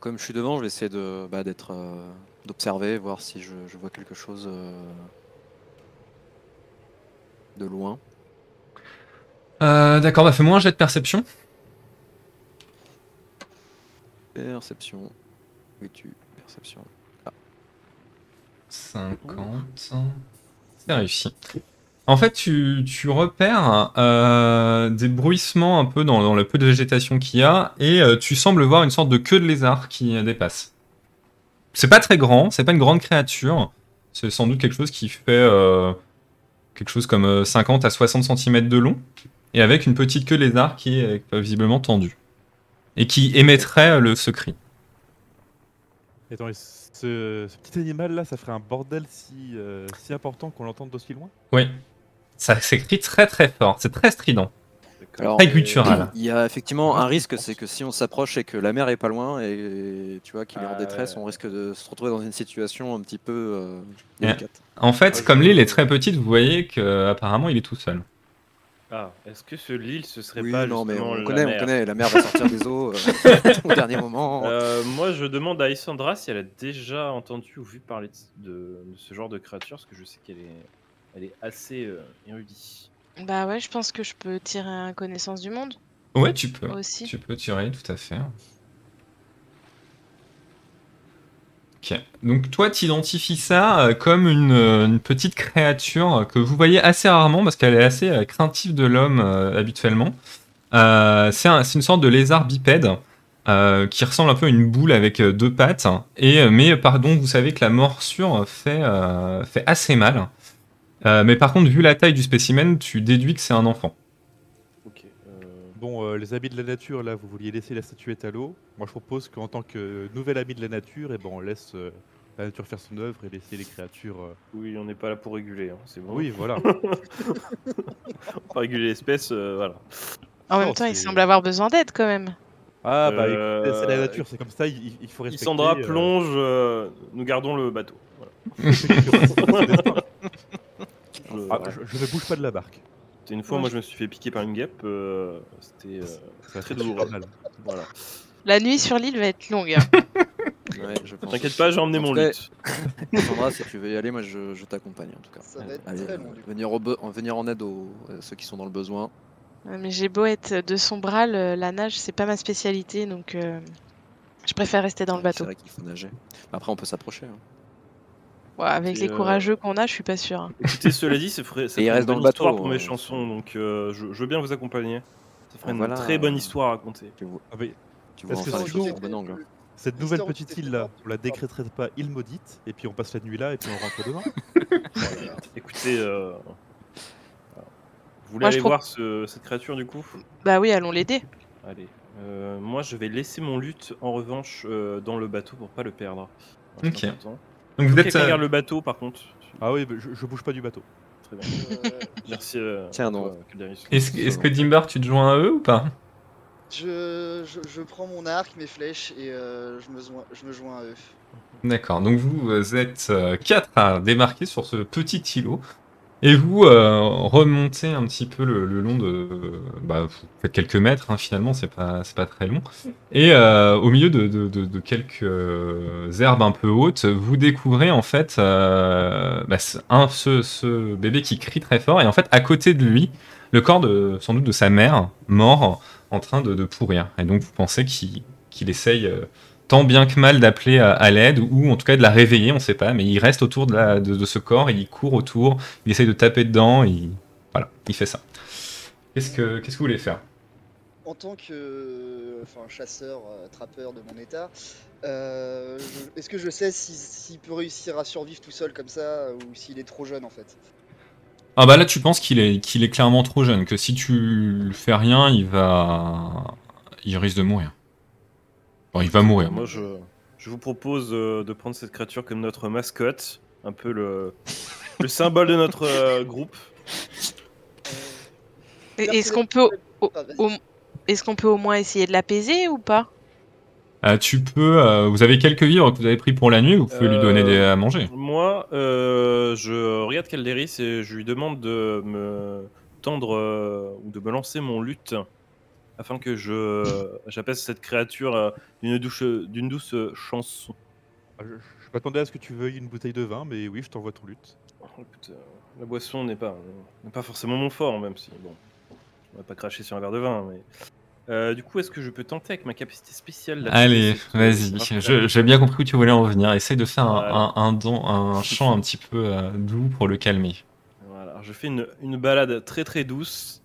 Comme je suis devant, je vais essayer de, bah, d'être, euh, d'observer, voir si je, je vois quelque chose euh, de loin. Euh, D'accord, bah fais-moi un jet de perception. Perception. Oui, tu. Perception. 50. C'est réussi. En fait, tu, tu repères euh, des bruissements un peu dans, dans le peu de végétation qu'il y a, et euh, tu sembles voir une sorte de queue de lézard qui euh, dépasse. C'est pas très grand, c'est pas une grande créature, c'est sans doute quelque chose qui fait euh, quelque chose comme euh, 50 à 60 cm de long, et avec une petite queue de lézard qui est visiblement tendue, et qui émettrait le ce cri. Attends, et ce, ce petit animal là, ça ferait un bordel si, euh, si important qu'on l'entende d'aussi loin? Oui, ça s'écrit très très fort, c'est très strident. Alors, Très guttural. Il y a effectivement un risque, c'est que si on s'approche et que la mer est pas loin et tu vois qu'il est en détresse, ouais. on risque de se retrouver dans une situation un petit peu euh, délicate. En fait, comme l'île est très petite, vous voyez que apparemment il est tout seul. Ah, est-ce que ce Lille ce serait Oui, pas non, mais on la connaît, mer? on connaît, la mer va sortir des eaux euh, [laughs] au dernier moment. Euh, moi, je demande à Isandra si elle a déjà entendu ou vu parler de, de- de ce genre de créature, parce que je sais qu'elle est, elle est assez euh, érudite. Bah ouais, je pense que je peux tirer un connaissance du monde Ouais, tu peux. aussi. Tu peux tirer, tout à fait. Ok. Donc toi, tu identifies ça euh, comme une, euh, une petite créature que vous voyez assez rarement parce qu'elle est assez euh, craintive de l'homme euh, habituellement. Euh, c'est un- c'est une sorte de lézard bipède euh, qui ressemble un peu à une boule avec deux pattes. Et, mais pardon, vous savez que la morsure fait, euh, fait assez mal. Euh, mais par contre, vu la taille du spécimen, tu déduis que c'est un enfant. Ok. euh, Bon, euh, les amis de la nature, là, vous vouliez laisser la statuette à l'eau. Moi, je propose qu'en tant que nouvel ami de la nature, eh ben, on laisse euh, la nature faire son œuvre et laisser les créatures. euh, oui, on n'est pas là pour réguler, hein, c'est bon. Oui, voilà. [laughs] On va réguler l'espèce, euh, voilà. En même temps, il semble avoir besoin d'aide quand même. Ah, bah Euh, c'est la nature, c'est comme ça, il, il faut respecter. Isandra euh, plonge, euh, nous gardons le bateau. Voilà. [laughs] [laughs] Je- Ah, je, je ne bouge pas de la barque. Une fois, Ouais, moi, je- me suis fait piquer par une guêpe. euh, C'était euh, très douloureux. mal. Voilà. La nuit sur l'île va être longue. hein. [laughs] Ouais, T'inquiète pas, j'ai emmené En mon cas, lutte. [laughs] Sandra, si tu veux y aller, moi je, je t'accompagne en tout cas. Ça va être Allez, très euh, long, du coup. venir, au en- venir en aide aux, à ceux qui sont dans le besoin. Ouais, Mais j'ai beau être de son bras, le- la nage, c'est pas ma spécialité, donc euh, je préfère rester dans le C'est bateau. vrai qu'il faut nager. Après, on peut s'approcher. hein. Ouais, avec Et, les euh, courageux qu'on a, je suis pas sûre. hein. Écoutez, cela dit, ça ferait, ça Et il ferait reste une dans bateau, histoire pour mes euh, chansons, donc euh, je, je veux bien vous accompagner. Ça ferait Ah, une voilà. très bonne histoire à raconter. Tu vois, Ah, mais tu vois que bon angle. cette nouvelle petite île là, on la décréterait pas île maudite, et puis on passe la nuit là, et puis on rentre demain [laughs] Écoutez, euh, vous voulez Moi, aller voir ce- cette créature du coup? Bah oui, allons l'aider. Allez. Euh, moi, je vais laisser mon lutte en revanche euh, dans le bateau pour pas le perdre. Ok. Donc vous êtes. Euh, le bateau par contre. Ah oui, je, je bouge pas du bateau. Très bien. Euh, [laughs] Merci. euh, Tiens, donc. Calderis. Est-ce que, est-ce que Dimbar, tu te joins à eux ou pas? Je, je, je prends mon arc, mes flèches et euh, je, me joins, je me joins à eux. D'accord, donc vous êtes 4 à démarquer sur ce petit îlot. Et vous euh, remontez un petit peu le, long de. Bah, vous faites quelques mètres, hein, finalement, c'est pas, pas très long. Et euh, au milieu de, quelques euh, herbes un peu hautes, vous découvrez en fait bah, ce- bébé qui crie très fort. Et en fait, à côté de lui, le corps de, sans doute de sa mère, mort, en train de, pourrir. Et donc vous pensez qu'il essaye. Euh, tant bien que mal d'appeler à, à l'aide ou en tout cas de la réveiller, on sait pas, mais il reste autour de, la- de- de ce corps, il court autour, il essaye de taper dedans, il... voilà, il fait ça. Qu'est-ce que, qu'est-ce que vous voulez faire? En tant que enfin, chasseur, euh, trappeur de mon état, euh, est-ce que je sais si- s'il peut réussir à survivre tout seul comme ça ou s'il est trop jeune en fait? Ah bah là tu penses qu'il est, qu'il est clairement trop jeune, que si tu fais rien, il va... il risque de mourir. Bon, il va mourir. Moi, je, je vous propose euh, de prendre cette créature comme notre mascotte, un peu le, le symbole de notre euh, groupe. Et- Est-ce qu'on peut, au- Ah, est-ce qu'on peut au moins essayer de l'apaiser ou pas? Euh, tu peux, euh, vous avez quelques vivres que vous avez pris pour la nuit, vous pouvez lui donner Euh, des, à manger. Moi, euh, je regarde Calderis et je lui demande de me tendre euh, ou de me lancer mon lutte afin que je j'apaise cette créature euh, d'une douce, d'une douce chanson. Ah, Je, je m'attendais à ce que tu veuilles une bouteille de vin, mais oui, je t'envoie ton lutte. Oh, écoute, euh, la boisson n'est pas, n'est pas forcément mon fort, même si bon, on va pas cracher sur un verre de vin, mais. Euh, du coup, est-ce que je peux tenter avec ma capacité spéciale d'apaiser Allez, vas-y. J'ai bien compris où tu voulais en venir. Essaye de faire un, Voilà. un, un don- un [laughs] chant un petit peu euh, doux pour le calmer. Voilà, alors je fais une, une balade très très douce,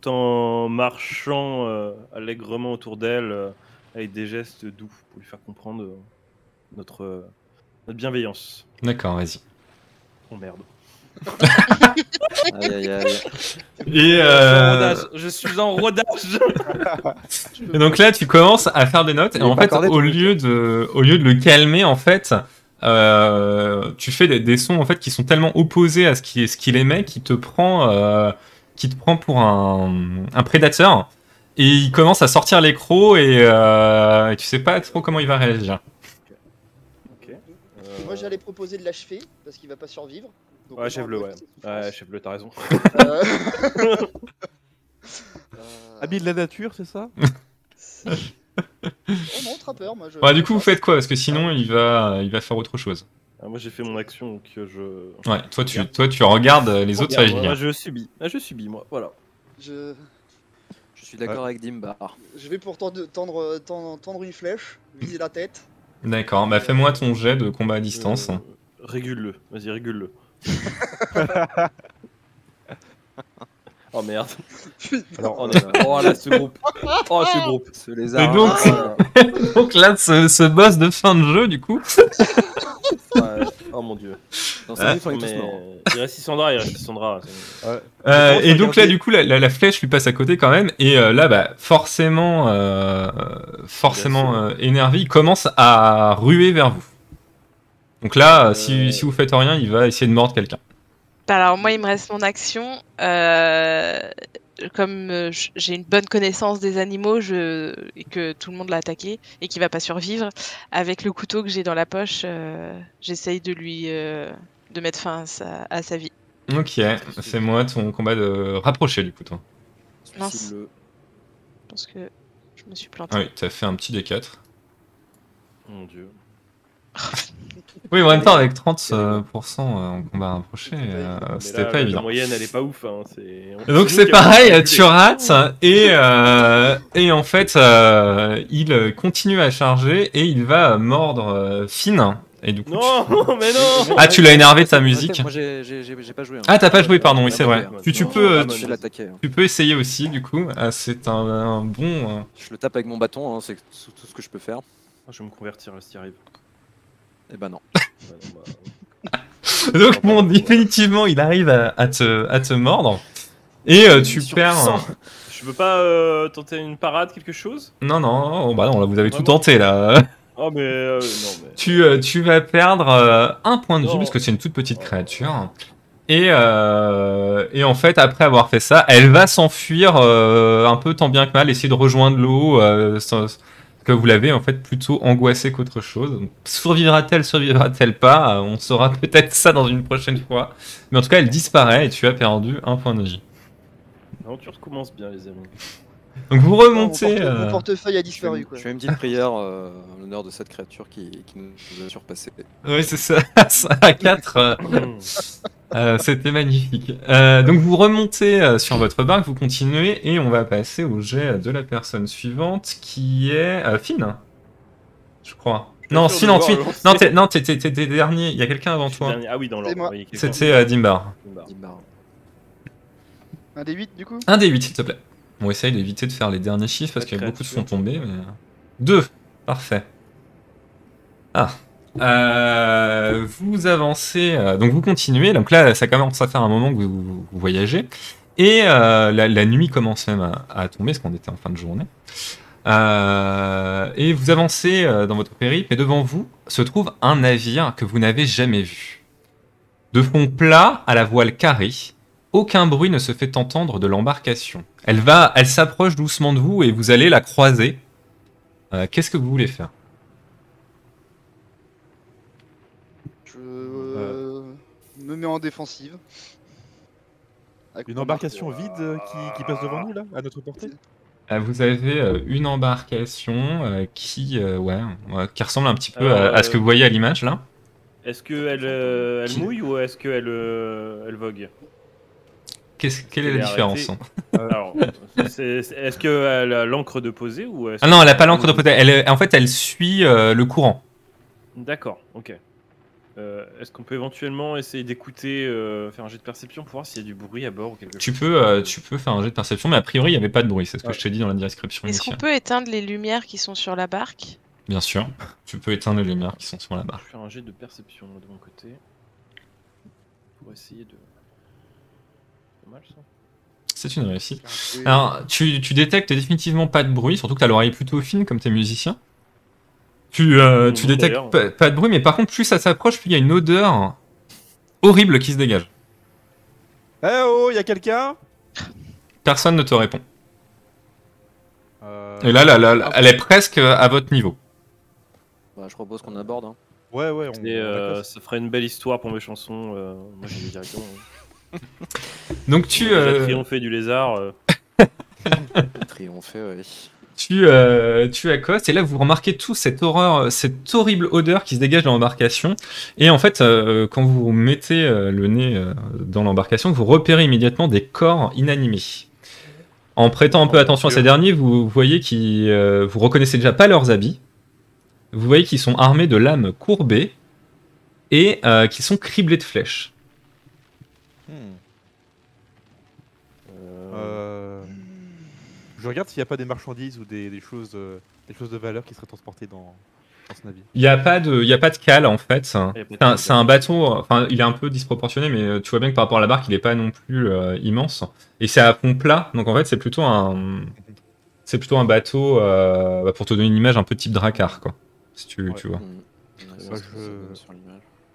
tout en marchant euh, allègrement autour d'elle, euh, avec des gestes doux, pour lui faire comprendre euh, notre, euh, notre bienveillance. D'accord, vas-y. Oh merde. Aïe, aïe, aïe. Et, Je suis en euh, rodage, Je suis en rodage et [laughs] donc là, tu commences à faire des notes, et Il en fait, au lieu, de, au lieu de le calmer, en fait, euh, tu fais des, des sons en fait qui sont tellement opposés à ce qu'il ce qu'il aimait, qui te prend, euh, qui te prend pour un, un prédateur, et il commence à sortir les crocs, et, euh, et tu sais pas trop comment il va réagir. Euh, Moi j'allais proposer de l'achever parce qu'il va pas survivre. Donc, Ouais, achève-le, ouais. Ouais, chef bleu, t'as raison. Euh, [laughs] euh, Ami de la nature, c'est ça? [laughs] Oh non, trappeur, moi je. Ouais, du coup, vous faites quoi? Parce que sinon, il va, il va faire autre chose. Ah, moi j'ai fait mon action, donc euh, je. Ouais, toi, tu, toi, tu regardes les autres Regarde, moi, je subis. Ah, je subis, moi, voilà. Je, Je suis d'accord avec Dimbar. je vais pour tendre, tendre, tendre, tendre une flèche, viser la tête. D'accord, bah fais-moi ton jet de combat à distance. Euh, Régule-le, vas-y, régule-le. [laughs] oh merde. [laughs] Alors, Oh. Oh, là, ce groupe. [laughs] Oh, ce groupe. Ce lézard. Et donc- euh, [laughs] Donc là, ce, ce boss de fin de jeu, du coup. Ouais. Oh mon dieu. dans vie, mais... Il reste Sandra, il reste Sandra. ouais. Euh, et donc là, du coup, la, la- la flèche lui passe à côté quand même. Et euh, là, bah, forcément, euh, forcément euh, énervé, il commence à ruer vers vous. Donc là, Euh. si, si vous faites rien, il va essayer de mordre quelqu'un. Bah Alors moi, il me reste mon action. Euh, comme euh, j'ai une bonne connaissance des animaux je... et que tout le monde l'a attaqué et qu'il va pas survivre, avec le couteau que j'ai dans la poche, euh, j'essaye de lui euh, de mettre fin à sa, à sa vie. Ok, fais-moi ton combat de rapproché, du coup, toi. Mince. Je pense que je me suis plantée. Ah oui, t'as fait un petit D4. Mon dieu. Oui, en même temps, avec 30% euh, en combat rapproché, euh, c'était pas la évident. moyenne, elle est pas ouf. Hein. Donc c'est pareil, tu rates et, euh, et en fait euh, il continue à charger et il va mordre euh, Finn. Et du coup, tu- Non, [laughs] mais non Ah, tu l'as énervé de ta musique. Moi, j'ai pas joué. hein. Ah, t'as pas joué, pardon, oui, Ah, c'est bah, vrai. Tu, tu peux, ah, euh, tu, hein. tu peux essayer aussi, du coup. Ah, c'est un, un bon. euh, Je le tape avec mon bâton, hein, c'est tout ce que je peux faire. Je vais me convertir là, s'il arrive. Et ben non. [laughs] Donc bon, définitivement, il arrive à, à te, à te mordre. Et euh, tu perds. cent. Je peux pas euh, tenter une parade, quelque chose? Non, non, bah non, là, vous avez tout Vraiment tenté là. Oh, mais euh, non, mais. [laughs] Tu, euh, tu vas perdre euh, un point de vie Non. parce que c'est une toute petite créature. Et, euh, et en fait, après avoir fait ça, elle va s'enfuir euh, un peu tant bien que mal, essayer de rejoindre l'eau, euh, sans- que vous l'avez en fait plutôt angoissé qu'autre chose. Survivra-t-elle, survivra-t-elle pas? Euh, On saura [laughs] peut-être ça dans une prochaine fois. Mais en tout cas, elle disparaît et tu as perdu un point de vie. L'aventure commence bien, les amis. Donc vous Mon, remontez. porte- euh, mon portefeuille a Je fais, disparu quoi. je fais une petite prière euh, en l'honneur de cette créature qui, qui nous a surpassé. Oui, c'est ça. [laughs] à 4. [laughs] C'était magnifique. Euh, donc vous remontez euh, sur votre barque, vous continuez et on va passer au jet de la personne suivante qui est euh, Finn. Je crois. Non, Finn en. Non, t'es dernier. Il y a quelqu'un avant toi. dernier. Ah oui, dans l'ordre. C'était euh, Dimbar. Dimbar. Dimbar. Un des 8 du coup? Un des 8, s'il te plaît. On essaye d'éviter de faire les derniers chiffres parce qu'il y a beaucoup de sont tombés. Mais... Deux. Parfait. Ah. Euh, vous avancez, euh, donc vous continuez. Donc là, ça commence à faire un moment que vous, vous- vous voyagez. Et euh, la, la nuit commence même à, à tomber, parce qu'on était en fin de journée. Euh, et vous avancez euh, dans votre périple, et devant vous se trouve un navire que vous n'avez jamais vu. De fond plat à la voile carrée, aucun bruit ne se fait entendre de l'embarcation. Elle va, elle s'approche doucement de vous et vous allez la croiser. Euh, Qu'est-ce que vous voulez faire? Je euh, me mets en défensive. Une embarcation vide euh, qui, qui passe devant nous, là, à notre portée? Vous avez une embarcation qui, ouais, qui ressemble un petit peu à, à ce que vous voyez à l'image là. Est-ce qu'elle elle mouille ou est-ce qu'elle elle vogue? Quelle est elle la est différence [laughs] c'est- est-ce qu'elle a l'encre de poser ou Ah non, elle a pas l'encre de. Elle, est- en fait, elle suit euh, le courant. D'accord, ok. Euh, est-ce qu'on peut éventuellement essayer d'écouter, euh, faire un jet de perception pour voir s'il y a du bruit à bord ou quelque Tu chose peux, euh, tu peux faire un jet de perception, mais a priori, il n'y avait pas de bruit. C'est ce que Ouais. je t'ai dit dans la description Est-ce qu'on peut éteindre les lumières qui sont sur la barque? Bien sûr, tu peux éteindre les lumières qui sont sur la Je barre. vais faire un jet de perception de mon côté. Pour essayer de. C'est une réussite. Alors, tu, tu détectes définitivement pas de bruit, surtout que tu as l'oreille plutôt fine comme t'es musicien. Tu, euh, tu détectes pas, pas de bruit, mais par contre, plus ça s'approche, plus il y a une odeur horrible qui se dégage. Eh oh, y a quelqu'un? Personne ne te répond. Euh, Et là, là, là, elle est presque à votre niveau. Bah, je propose qu'on aborde. hein. Ouais, ouais, on. Euh, ça ferait une belle histoire pour mes chansons. euh, moi j'y vais directement. Donc tu, euh, triomphé du lézard. euh, [laughs] Triomphé, ouais. tu, euh, tu accostes, et là vous remarquez tout cette horreur, cette horrible odeur qui se dégage de l'embarcation. Et en fait, euh, quand vous mettez euh, le nez euh, dans l'embarcation, vous repérez immédiatement des corps inanimés. En prêtant un peu Oh, attention à ces derniers, vous voyez qu'ils, euh, vous reconnaissez déjà pas leurs habits. Vous voyez qu'ils sont armés de lames courbées et euh, qu'ils sont criblés de flèches. Euh, Je regarde s'il n'y a pas des marchandises ou des, des choses, euh, des choses de valeur qui seraient transportées dans, dans ce navire. Il n'y a pas de, il a pas de cale en fait. C'est un, bateau. Enfin, il est un peu disproportionné, mais euh, tu vois bien que par rapport à la barque, il est pas non plus euh, immense. Et c'est à fond plat, donc en fait, c'est plutôt un, c'est plutôt un bateau euh, bah, pour te donner une image un peu type dracar, quoi. Si tu, Ouais. tu vois. Mm. Ouais, Bah, ça,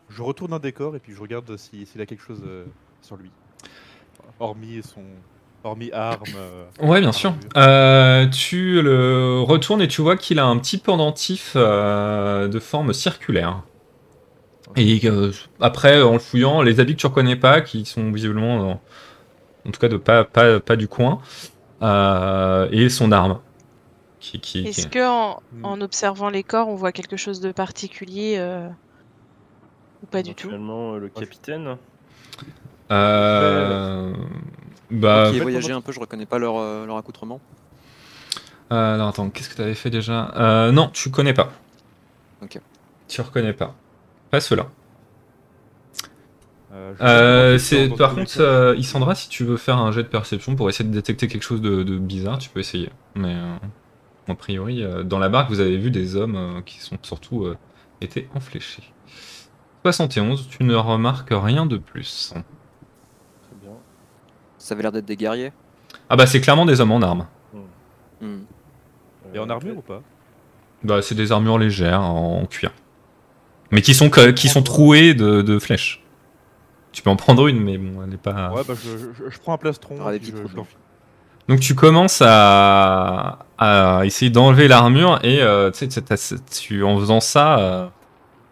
je- retourne un décor et puis je regarde si- s'il a quelque chose euh, sur lui. Hormis son. Hormis armes. euh, Ouais, bien sûr. Euh, tu le retournes et tu vois qu'il a un petit pendentif euh, de forme circulaire. Et euh, après, en le fouillant, les habits que tu reconnais pas, qui sont visiblement, en, en tout cas, de pas, pas, pas du coin, euh, et son arme. Qui, qui, qui- Est-ce que en, Hmm. en observant les corps, on voit quelque chose de particulier euh, ou pas du tout? Euh, le capitaine. Euh, bah, qui ai fait, voyagé un peu, je reconnais pas leur, euh, leur accoutrement. euh, alors attends, qu'est-ce que tu avais fait déjà? Euh, Non, tu connais pas. Ok. Tu reconnais pas. Pas ceux-là. Euh, Euh, c'est par contre, euh, Isandra, si tu veux faire un jet de perception pour essayer de détecter quelque chose de, de bizarre, tu peux essayer. Mais euh, a priori, euh, dans la barque, vous avez vu des hommes euh, qui sont surtout euh, été enfléchés. 71, tu ne remarques rien de plus. Ça avait l'air d'être des guerriers. Ah bah c'est clairement des hommes en armes. Hmm. Et en armure ou pas? Bah c'est des armures légères en, cuir. Mais qui sont, que- qui sont trouées de, de flèches. Tu peux en prendre une, mais bon, elle est pas. Ouais, bah je, je- je prends un plastron. Ah, je-. Donc tu commences à, à essayer d'enlever l'armure et euh, tu sais, t'as- tu, en faisant ça, euh,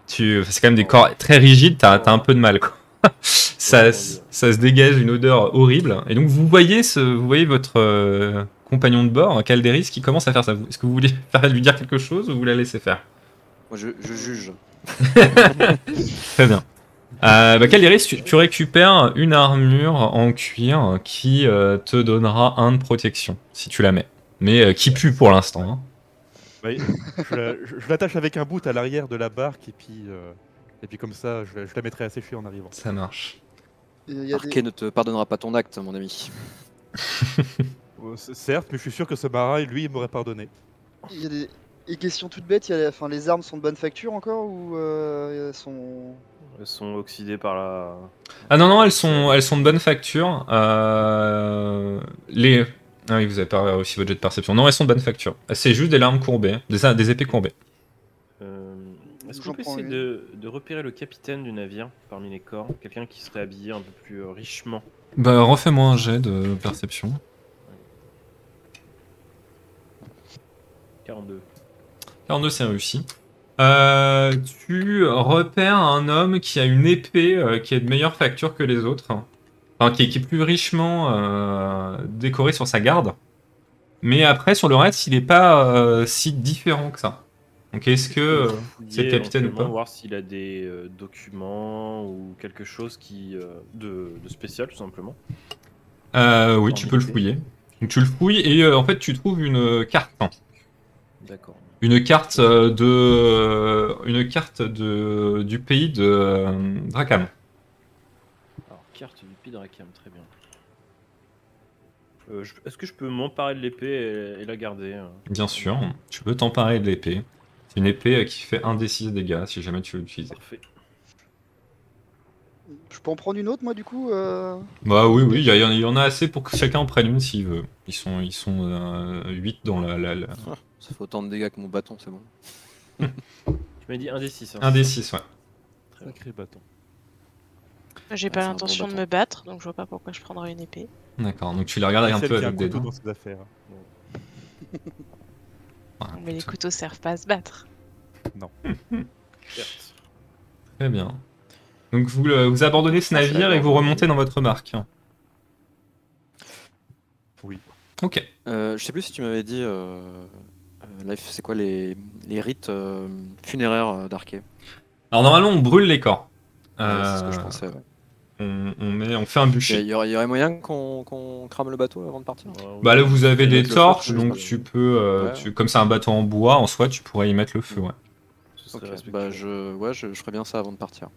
tu, c'est quand même des corps très rigides, t'as as un peu de mal. Quoi. [laughs] ça, Ouais, s- ça se dégage une odeur horrible. Et donc vous voyez, ce, vous voyez votre euh, compagnon de bord, Calderis, qui commence à faire ça. Est-ce que vous voulez [laughs] faire, lui dire quelque chose ou vous la laissez faire? Moi, je, je juge. [laughs] Très bien. Euh, bah, Calderis, tu, tu récupères une armure en cuir qui euh, te donnera un de protection si tu la mets. Mais euh, qui pue pour l'instant. hein. Je la- je- je l'attache avec un bout à l'arrière de la barque et puis, euh, et puis comme ça, je, la- je la mettrai à sécher en arrivant. Ça marche. Et Il y, a Arquet des... ne te pardonnera pas ton acte, mon ami. [laughs] Euh, Certes, mais je suis sûr que ce marin, lui, il m'aurait pardonné. il y a des... Et question toute bête, il y a... enfin, les armes sont de bonne facture encore ou euh, elles sont... Elles sont oxydées par la. Ah non, non, elles sont, elles sont de bonne facture. Euh, les... Ah oui, vous avez pas réussi votre jet de perception. Non, elles sont de bonne facture. C'est juste des larmes courbées, des, des épées courbées. Est-ce qu'on J'en peut essayer de, de repérer le capitaine du navire parmi les corps? Quelqu'un qui serait habillé un peu plus euh, richement. Bah, refais-moi un jet de perception. 42. 42, c'est réussi. Euh, tu repères un homme qui a une épée euh, qui est de meilleure facture que les autres. Enfin, qui est, qui est plus richement euh, décoré sur sa garde. Mais après, sur le reste, il n'est pas euh, si différent que ça. Donc, est-ce que. euh, c'est le capitaine ou pas Voir s'il a des euh, documents ou quelque chose qui euh, de, de spécial tout simplement. Euh, oui, tu peux le fouiller. Donc tu le fouilles et en fait tu trouves une carte. D'accord. Une carte de une carte de du pays de Drakam. Alors carte du Pidrakam, très bien. Euh, je- Est-ce que je peux m'emparer de l'épée et, et la garder euh Bien sûr, tu peux t'emparer de l'épée. C'est une épée euh, qui fait 1 des 6 dégâts si jamais tu veux l'utiliser. Parfait. Je peux en prendre une autre moi du coup euh... Bah oui, oui, il y, en a assez pour que chacun en prenne une s'il veut. Ils sont, ils sont 8 dans la. la, la- Ça fait autant de dégâts que mon bâton, c'est bon. [laughs] Tu m'as dit 1 des 6. 1 des 6, ouais. Sacré bâton. J'ai Ah, pas bon l'intention de me battre, donc je vois pas pourquoi je prendrais une épée. D'accord, donc tu les regardes avec un peu avec des dents. dans ses affaires. [laughs] Mais les couteaux servent pas à se battre. Certes. [laughs] Très bien. Donc vous, euh, vous abandonnez ce navire et vous remontez dans votre barque. Oui. Ok. Euh, je sais plus si tu m'avais dit, euh, euh, Life, c'est quoi les, les rites euh, funéraires euh, d'Arkay? Alors normalement on brûle les corps. Ouais, C'est ce que je Euh, pensais. ouais. On, on met, on fait un Il y, bûcher. y aurait, il y aurait moyen qu'on crame le bateau avant de partir Ouais. Bah là vous avez des feu, torches, donc tu peux, euh, Ouais. tu- comme c'est un bateau en bois, en soi tu pourrais y mettre le feu. Ouais. Ok, respectueux. bah je, ouais, je, je ferais bien ça avant de partir.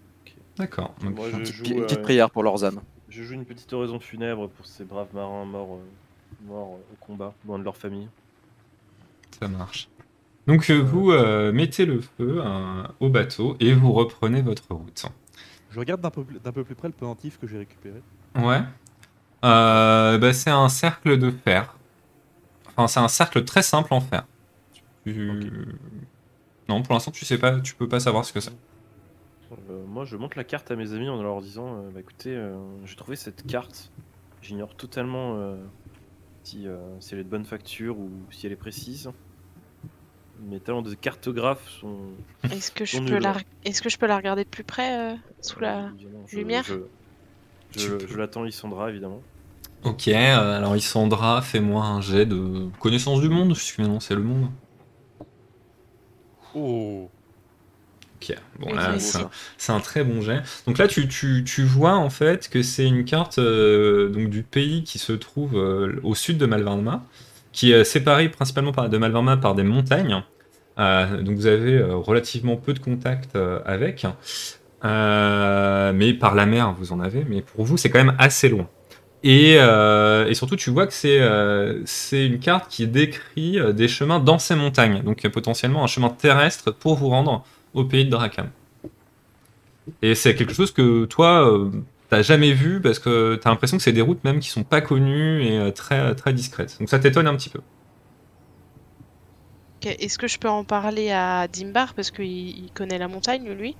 D'accord. Donc, Moi, je Petite, joue, euh, prière pour leurs âmes. Je joue une petite oraison funèbre pour ces braves marins morts, euh, morts euh, au combat, loin de leur famille. ça marche. Donc euh, vous euh, mettez le feu euh, au bateau et vous reprenez votre route. Je regarde d'un peu, plus- d'un peu plus près le pendentif que j'ai récupéré. Ouais. Euh, bah, c'est un cercle de fer. Enfin, c'est un cercle très simple en fer. Tu- Non, pour l'instant, tu sais pas, tu peux pas savoir ce que c'est. Euh, moi, je montre la carte à mes amis en leur disant euh, bah, écoutez, euh, j'ai trouvé cette carte. J'ignore totalement euh, si, euh, si elle est de bonne facture ou si elle est précise. Mes talents de cartographe sont. Est-ce que je Sont peux nuls. la, est-ce que je peux la regarder de plus près euh, sous la. lumière Je, l'attends, Lissandra, évidemment. Ok, euh, alors Isandra, fais-moi un jet de connaissance du monde, puisque maintenant c'est le monde. Oh Ok, bon là, c'est ça. un, c'est un très bon jet. Donc là, tu, tu, tu vois en fait que c'est une carte euh, donc, du pays qui se trouve euh, au sud de Malvarma, qui est séparé principalement par, de Malvarma par des montagnes. Euh, donc vous avez euh, relativement peu de contact euh, avec. Mais par la mer, vous en avez. Mais pour vous, c'est quand même assez loin. Et, surtout, tu vois que c'est une carte qui décrit des chemins dans ces montagnes. Donc potentiellement un chemin terrestre pour vous rendre au pays de Drakam. Et c'est quelque chose que toi, euh, t'as jamais vu parce que t'as l'impression que c'est des routes même qui sont pas connues et très, très discrètes. Donc ça t'étonne un petit peu. Est-ce que je peux en parler à Dimbar parce qu'il il connaît la montagne lui?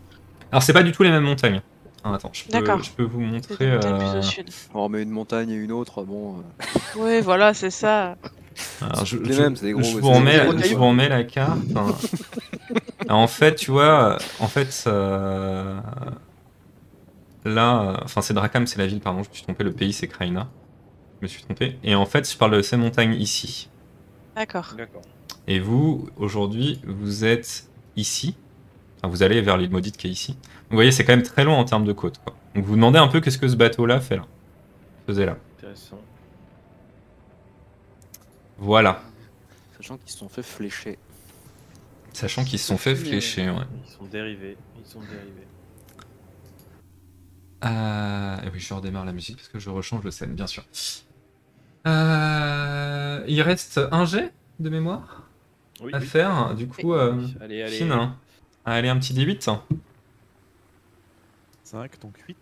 Alors c'est pas du tout les mêmes montagnes. Ah, attends, je peux, D'accord. je peux vous montrer. euh. On remet une montagne et une autre, bon. euh, [laughs] Oui, voilà, c'est ça. alors, je, les je- mêmes, c'est des gros. je vous des remets, gros je vous remets la carte. hein. [laughs] en fait, tu vois, en fait, euh, là, enfin, c'est Drakam, c'est la ville, pardon, je me suis trompé. Le pays, c'est Kraina. Je me suis trompé. Et en fait, je parle de ces montagnes ici. D'accord. D'accord. Et vous, aujourd'hui, vous êtes ici. Enfin, vous allez vers l'île maudite qui est ici. Vous voyez, c'est quand même très loin en termes de côte. quoi. Donc vous vous demandez un peu qu'est-ce que ce bateau-là fait là. Faisait là. Intéressant. Voilà. Sachant qu'ils se sont fait flécher. Sachant qu'ils se sont fait flécher. Ouais. Ils sont dérivés. Ils sont dérivés. Euh, et oui, je redémarre la musique parce que je rechange de scène, bien sûr. Euh, il reste un jet de mémoire? Oui, à oui. faire. Du coup, euh, Allez, allez. Hein. allez, un petit D8. 5, donc 8.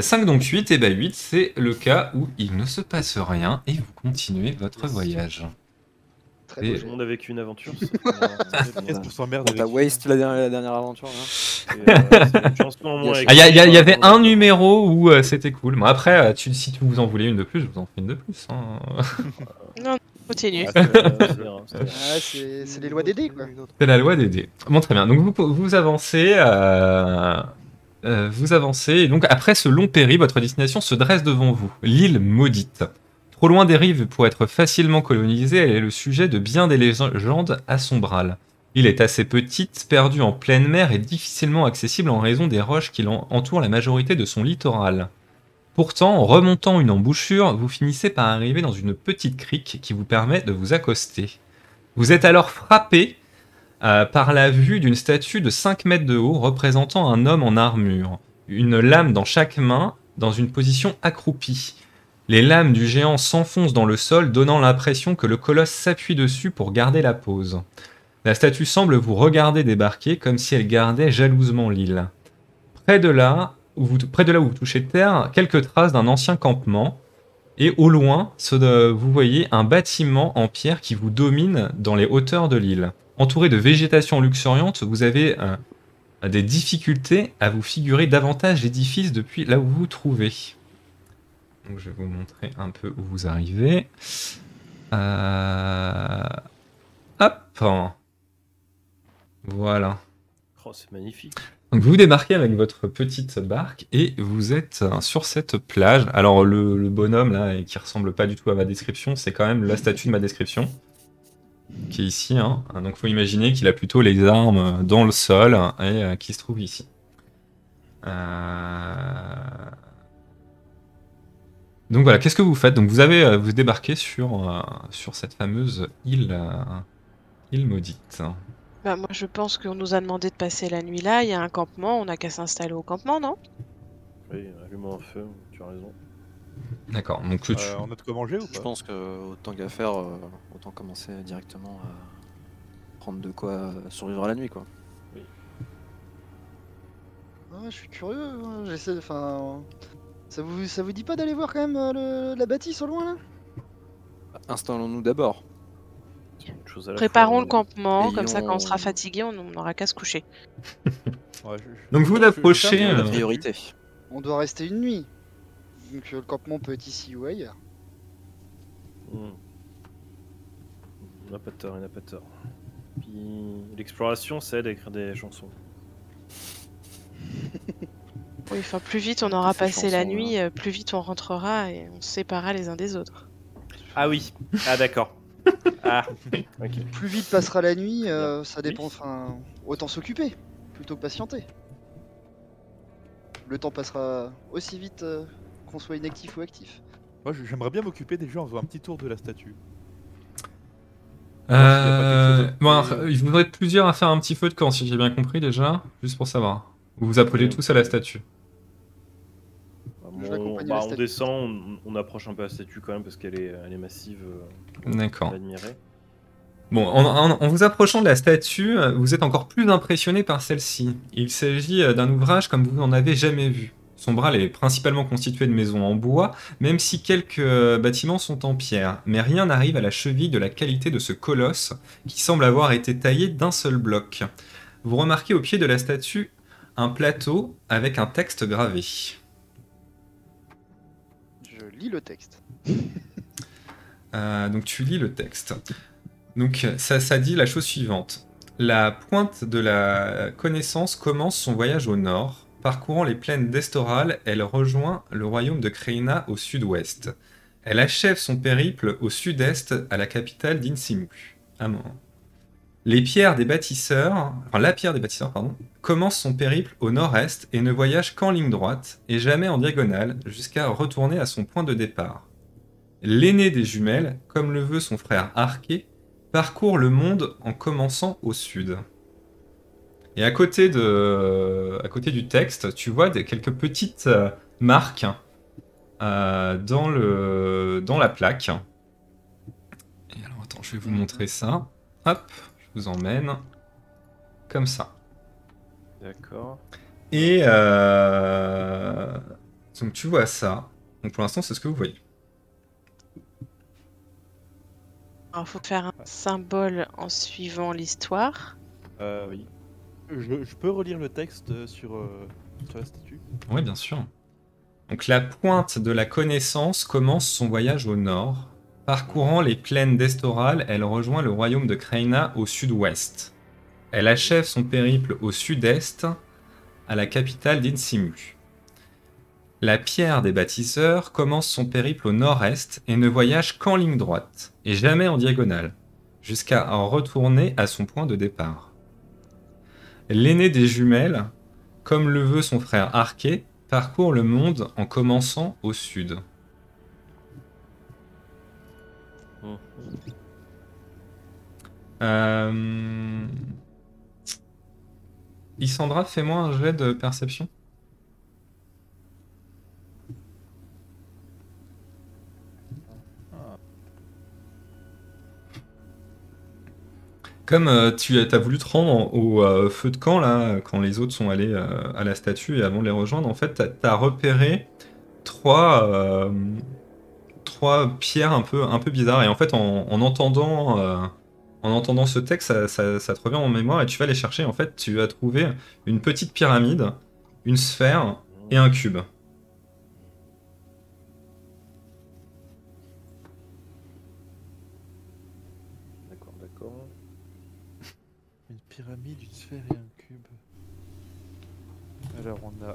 5 donc 8, et bah 8 c'est le cas où il ne se passe rien et vous continuez votre Yes. voyage. Très Et- beau Tout le monde a vécu une aventure. [laughs] Bon, t'as waste la dernière, la dernière aventure C'est, euh, en moins Ah, Il y, il y il y avait un euh, numéro où euh, c'était cool. Bon, après, euh, tu- si tu vous en voulez une de plus, je vous en fais une de plus. hein. [laughs] Continue. Ah, c'est. Ah, les lois des dés, quoi. La loi des dés. Bon, très bien. Donc, vous, vous avancez. euh, euh, vous avancez. Et donc, après ce long péri, votre destination se dresse devant vous. L'île maudite. Trop loin des rives pour être facilement colonisée, elle est le sujet de bien des légendes à Sombral. L'île est assez petite, perdue en pleine mer et difficilement accessible en raison des roches qui l'en- entourent la majorité de son littoral. Pourtant, remontant une embouchure, vous finissez par arriver dans une petite crique qui vous permet de vous accoster. Vous êtes alors frappé euh, par la vue d'une statue de 5 mètres de haut représentant un homme en armure, une lame dans chaque main, dans une position accroupie. Les lames du géant s'enfoncent dans le sol, donnant l'impression que le colosse s'appuie dessus pour garder la pose. La statue semble vous regarder débarquer comme si elle gardait jalousement l'île. Près de là, près de là où vous touchez terre, quelques traces d'un ancien campement, et au loin, de- vous voyez un bâtiment en pierre qui vous domine dans les hauteurs de l'île. Entouré de végétation luxuriante, vous avez euh, des difficultés à vous figurer davantage l'édifice depuis là où vous vous trouvez. Donc je vais vous montrer un peu où vous arrivez. Euh, Hop Voilà. Oh, c'est magnifique. Donc vous débarquez avec votre petite barque et vous êtes euh, sur cette plage. Alors le, bonhomme là, et qui ressemble pas du tout à ma description, c'est quand même la statue de ma description qui est ici. Hein. Donc faut imaginer qu'il a plutôt les armes dans le sol et euh, qui se trouve ici. Euh, Donc voilà, qu'est-ce que vous faites? Donc vous avez euh, vous débarquez sur euh, sur cette fameuse île euh, île maudite. Bah, moi, je pense qu'on nous a demandé de passer la nuit là. Il y a un campement. On n'a qu'à s'installer au campement, non? Oui, allume un feu, tu as raison. D'accord. Donc tu- Euh, on a de quoi manger ou Je pas? pense que autant qu'à faire, euh, autant commencer directement à prendre de quoi euh, survivre à la nuit quoi. Ah, je suis curieux. hein, J'essaie. Enfin. Ça vous, ça vous dit pas d'aller voir quand même euh, le- la bâtisse au loin là? Installons-nous d'abord. Une chose à la Préparons fois, le campement. Et Comme ça, quand on sera fatigué, on n'aura qu'à se coucher. [laughs] Ouais, je- je- Donc vous je- je- approchez, je- euh, La priorité. On doit rester une nuit. Donc euh, le campement peut être ici ou ailleurs. Hmm. On n'a pas de tort, on n'a pas de tort. Puis l'exploration, ça aide à écrire des chansons. [laughs] Oui, enfin, plus vite on aura passé la nuit, euh, plus vite on rentrera et on se séparera les uns des autres. Ah oui, ah d'accord. Ah, [laughs] ok. Plus vite passera la nuit, euh, ça dépend. Enfin, autant s'occuper plutôt que patienter. Le temps passera aussi vite euh, qu'on soit inactif ou actif. Moi, je- j'aimerais bien m'occuper des gens en faisant un petit tour de la statue. Euh, quelque chose bon, alors, il voudrait être plusieurs à faire un petit feu de camp, si j'ai bien compris déjà, juste pour savoir. Vous vous appelez tous à la statue. Bah, Je bah, on descend, on, on approche un peu la statue quand même parce qu'elle est, elle est massive. euh, D'accord. Bon, en, en- en vous approchant de la statue, vous êtes encore plus impressionné par celle-ci. Il s'agit euh, d'un ouvrage comme vous n'en avez jamais vu. Son bras est principalement constitué de maisons en bois, même si quelques euh, bâtiments sont en pierre. Mais rien n'arrive à la cheville de la qualité de ce colosse qui semble avoir été taillé d'un seul bloc. Vous remarquez au pied de la statue un plateau avec un texte gravé. Lis le texte. [laughs] Euh, donc tu lis le texte. Donc ça, dit la chose suivante. La pointe de la connaissance commence son voyage au nord. Parcourant les plaines d'Estoral, elle rejoint le royaume de Kreina au sud-ouest. Elle achève son périple au sud-est à la capitale d'Insimu. Un moment. Les pierres des bâtisseurs, enfin la pierre des bâtisseurs, pardon, commence son périple au nord-est et ne voyage qu'en ligne droite et jamais en diagonale jusqu'à retourner à son point de départ. L'aîné des jumelles, comme le veut son frère Arché, parcourt le monde en commençant au sud. Et à côté, de, à côté du texte, tu vois des, quelques petites euh, marques euh, dans, le, dans la plaque. Et alors, attends, je vais vous montrer ça. Hop, vous emmène. Comme ça. D'accord. Et euh, donc tu vois ça. Donc pour l'instant, c'est ce que vous voyez. Alors, faut faire un symbole en suivant l'histoire. Euh, oui. Je, je peux relire le texte euh, sur, euh, sur la statue Oui, bien sûr. Donc la pointe de la connaissance commence son voyage au nord. Parcourant les plaines d'Estoral, elle rejoint le royaume de Kreina au sud-ouest. Elle achève son périple au sud-est, à la capitale d'Insimu. La pierre des bâtisseurs commence son périple au nord-est et ne voyage qu'en ligne droite, et jamais en diagonale, jusqu'à en retourner à son point de départ. L'aîné des jumelles, comme le veut son frère Arché, parcourt le monde en commençant au sud. Euh... Isandra, fais-moi un jet de perception. Comme euh, tu as voulu te rendre au euh, feu de camp, là, quand les autres sont allés euh, à la statue et avant de les rejoindre, en fait, tu as, repéré trois, trois pierres un peu, un peu bizarres. Et en fait, en, en entendant, euh, en entendant ce texte, ça, ça- ça te revient en mémoire et tu vas les chercher. En fait, tu as trouvé une petite pyramide, une sphère et un cube. D'accord, d'accord. [laughs] Une pyramide, une sphère et un cube. Alors on a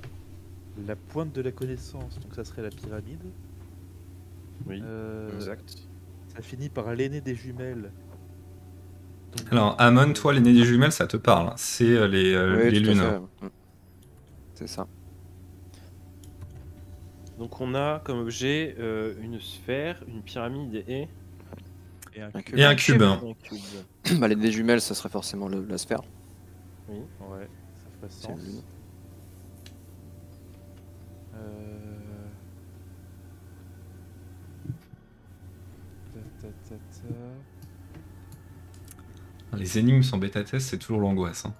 la pointe de la connaissance, donc ça serait la pyramide. Oui, Euh, exact. Ça finit par l'aîné des jumelles. Donc, Alors, Amon, toi, l'aîné des jumelles, ça te parle. hein. C'est euh, les, euh, Oui, les tout à lunes. fait. Mm. C'est ça. Donc on a comme objet euh, une sphère, une pyramide et Et un cube. Et un cube. un cube. [coughs] bah, les des jumelles, ça serait forcément le- la sphère. Oui. Ouais, ça C'est ferait sens. Euh... Ta, ta, ta, ta. Les énigmes sans bêta-test, c'est toujours l'angoisse. hein.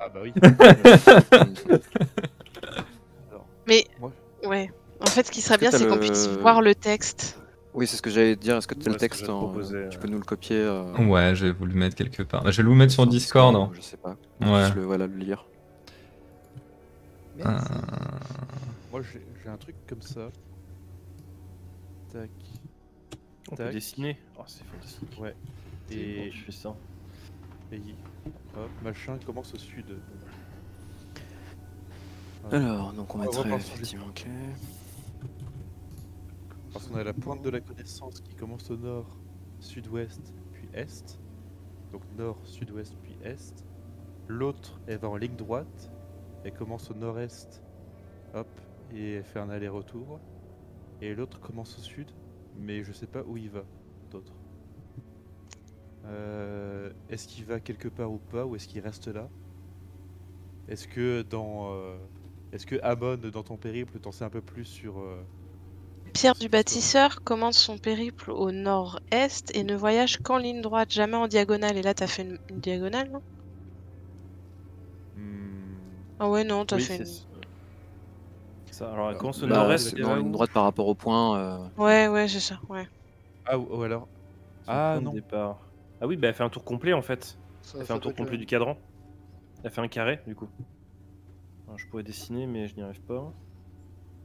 Ah bah oui. [laughs] Alors, Mais moi, ouais. En fait, ce qui serait bien, c'est qu'on le- puisse voir le texte. Oui, c'est ce que j'allais te dire. Est-ce que tu as Ouais, le texte en- proposer, Tu peux nous le copier euh, Ouais, je vais vous le mettre quelque part. Bah, je vais vous le mettre sur Discord. hein. Je sais pas. Ouais. Je le, voilà, le lire. Merci. Euh, moi j'ai j'ai un truc comme ça. Tac. On peut dessiner. Oh, c'est fantastique. Ouais. Et tu fais ça. et hop, machin commence au sud. Voilà. Alors, donc on On va mettrait effectivement. ok. Parce qu'on a la pointe de la connaissance qui commence au nord, sud-ouest, puis est. Donc nord, sud-ouest, puis est. L'autre, elle va en ligne droite. Elle commence au nord-est. Hop. Et elle fait un aller-retour. Et l'autre commence au sud. Mais je sais pas où il va. D'autre. Euh, est-ce qu'il va quelque part ou pas Ou est-ce qu'il reste là? Est-ce que dans. euh, est-ce que Amon, dans ton périple, t'en sais un peu plus sur. euh, Pierre du bâtisseur commence son périple au nord-est et ne voyage qu'en ligne droite, jamais en diagonale. Et là, t'as fait une, une diagonale, non? Hmm, Ah ouais, non, t'as Oui, fait c'est une... ça. Alors elle commence au Bah, nord-est. c'est dans va une droite par rapport au point. euh, Ouais, ouais, c'est ça, ouais. Ah, ou, ou alors. Ah, non. départ. Ah oui, bah elle fait un tour complet en fait. Ça, Elle fait ça un tour être complet le- du cadran. Elle fait un carré du coup. Alors, je pourrais dessiner, mais je n'y arrive pas.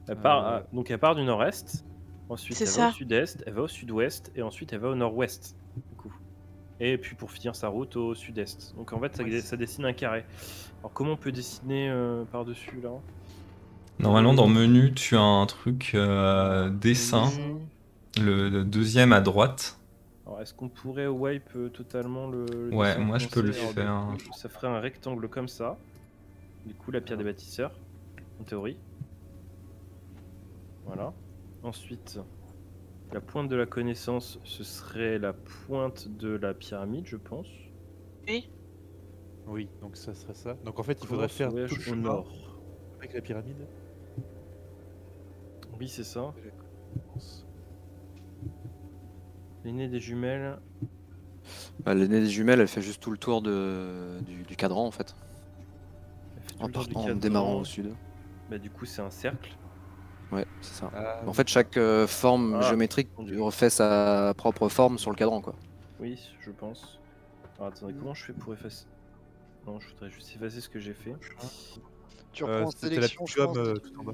Elle part, Euh. ah, donc elle part du nord-est. Ensuite, C'est elle va ça. au sud-est, elle va au sud-ouest, et ensuite elle va au nord-ouest. Du coup. Et puis pour finir sa route au sud-est. Donc en fait, ça, Ouais, ça dessine un carré. Alors comment on peut dessiner euh, par-dessus là? Normalement, dans menu, tu as un truc euh, dessin, le, le deuxième à droite. Alors est-ce qu'on pourrait wipe euh, totalement le. le Ouais, dessin moi, je peux le du faire. coup, Ça ferait un rectangle comme ça. Du coup, la pierre des bâtisseurs, en théorie. Voilà. Ensuite, la pointe de la connaissance, ce serait la pointe de la pyramide, je pense. Oui, donc ça serait ça. Donc en fait, il faudrait faire tout le au chemin nord? avec la pyramide. Oui, c'est ça. L'aîné des jumelles. Bah, L'aînée des jumelles, elle fait juste tout le tour de, du, du cadran en fait. En, partant- en démarrant au sud. Bah, du coup, c'est un cercle. Ouais, c'est ça. Ah, En fait, chaque euh, forme Ah, géométrique refait sa propre forme sur le cadran quoi. Oui, je pense. Alors, attendez, comment je fais pour effacer? Non, je voudrais juste effacer ce que j'ai fait. Tu euh, reprends en c'était la sélection, petite je pense. gomme des euh, trucs. tout en bas.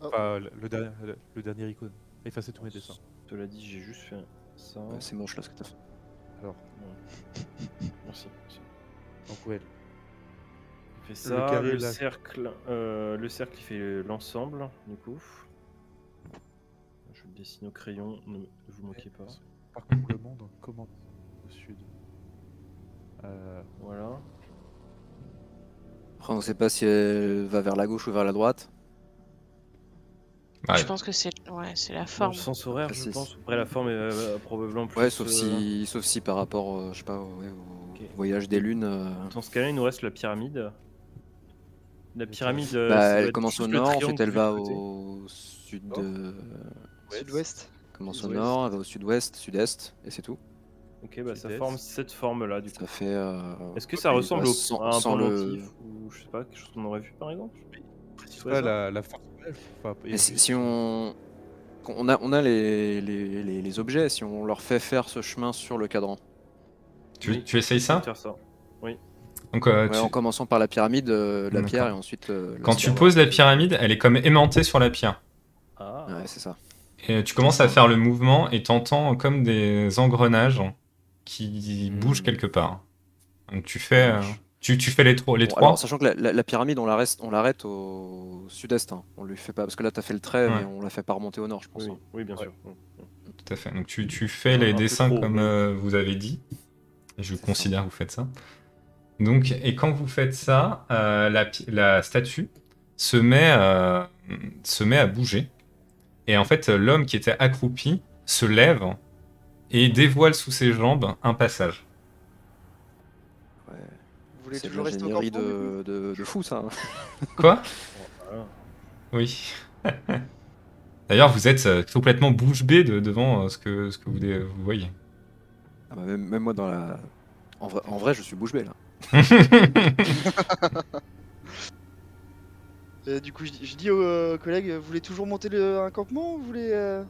Oh. Enfin, le, le dernier, le, le dernier icône. Effacer tous mes dessins. Cela dit, j'ai juste fait ça. Ouais, c'est moche là ce que t'as fait. Alors, [laughs] Merci. merci. donc ouais. J'ai fait ça, le, carré, là. cercle, euh, le cercle il fait l'ensemble, du coup. Je le dessine au crayon, ne vous moquez pas. Parcours-le-monde en comment au sud. Euh, Voilà. Après, on sait pas si elle va vers la gauche ou vers la droite. Ouais. Je pense que c'est ouais, c'est la Dans forme. le sens horaire, Ah, je pense. Après, la forme est euh, probablement plus. Ouais, sauf euh, si, sauf si par rapport, euh, je sais pas, ouais, au Ok. voyage des lunes. euh, Dans ce cas-là, il nous reste la pyramide. La pyramide. euh, bah, elle commence au nord, ensuite triangle elle va au sud Oh. Sud-ouest. Elle commence au nord, elle va au sud-ouest, sud-est, et c'est tout. Ok, bah ça forme cette forme-là, du coup. Ça fait. euh, Est-ce que ça ressemble bah, au, sans- à un sans le- ou je sais pas, quelque chose qu'on aurait vu par exemple? C'est Ouais, pas la, la l'elfe, enfin, si, on. On a, on a les, les, les- les objets, si on leur fait faire ce chemin sur le cadran. Tu, tu essayes ça Faire ça. Donc, euh, Ouais, tu- En commençant par la pyramide, euh, la pierre et ensuite le. quand tu poses la pyramide, elle est comme aimantée sur la pierre. Ah, Ouais, c'est ça. Et tu commences à faire le mouvement et t'entends comme des engrenages qui Hmm. bougent quelque part. Donc tu fais, euh, tu, tu fais les, trois les Bon, trois. alors, sachant que la, la- la pyramide, on la reste- on l'arrête au sud-est. hein. On lui fait pas. Parce que là, t'as fait le trait, Ouais. mais on la fait pas remonter au nord, je pense. oui, hein. oui, bien Ouais. sûr. Tout à fait. Donc tu, tu fais les dessins trop, comme euh, vous avez dit. Je ça. considère que vous faites ça. Donc, et quand vous faites ça, euh, la, statue se met, euh, se met à bouger. Et en fait, l'homme qui était accroupi se lève et dévoile sous ses jambes un passage. Voulez C'est de toujours rester au l'ingénierie campement, du coup de, de, de fou, ça. hein. [laughs] Quoi? Oui. [laughs] D'ailleurs, vous êtes euh, complètement bouche bée de- devant euh, ce que, ce que vous, dé- vous voyez. Ah bah, même, même moi, dans la. En vrai, en vrai, je suis bouche bée là. [laughs] Euh, du coup, je, dis- je dis aux euh, collègues, vous voulez toujours monter le, un campement ou vous voulez euh,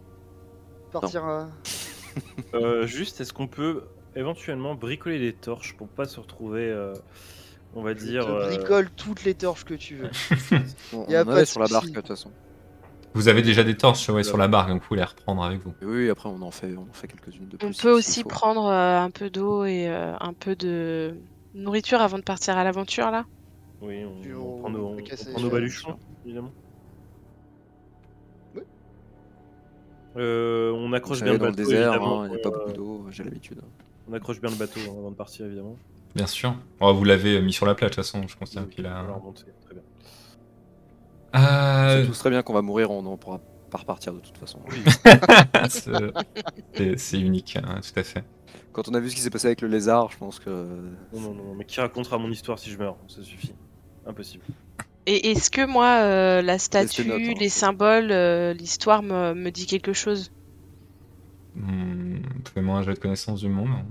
partir à... Euh, juste, est-ce qu'on peut éventuellement bricoler des torches pour pas se retrouver, euh, on va Je dire. te euh, bricole toutes les torches que tu veux. On, [laughs] Y a on pas sur la barque, de toute façon. vous avez déjà des torches ouais, sur la barque, donc vous pouvez les reprendre avec vous. Et oui, après, on en fait, on en fait quelques-unes de plus. On peut aussi prendre euh, un peu d'eau et euh, un peu de nourriture avant de partir à l'aventure là. Oui, on, Puis on on- prend nos, prend nos baluchons, évidemment. Euh, on accroche bien le dans le désert, hein, il n'y a pas beaucoup d'eau, j'ai l'habitude. On accroche bien le bateau hein, avant de partir, évidemment. Bien sûr. Oh, vous l'avez mis sur la plate, de toute façon, je considère qu'il a. On va remonter, très bien. Euh, tous très bien qu'on va mourir, on ne pourra pas repartir de toute façon. [laughs] c'est- unique, hein, tout à fait. Quand on a vu ce qui s'est passé avec le lézard, je pense que. Non, non, non, mais qui racontera mon histoire si je meurs? Ça suffit. Impossible. Et est-ce que moi, euh, la statue, hein. les symboles, euh, l'histoire me, me dit quelque chose? Hmm, Fais-moi un jeu de connaissance du monde.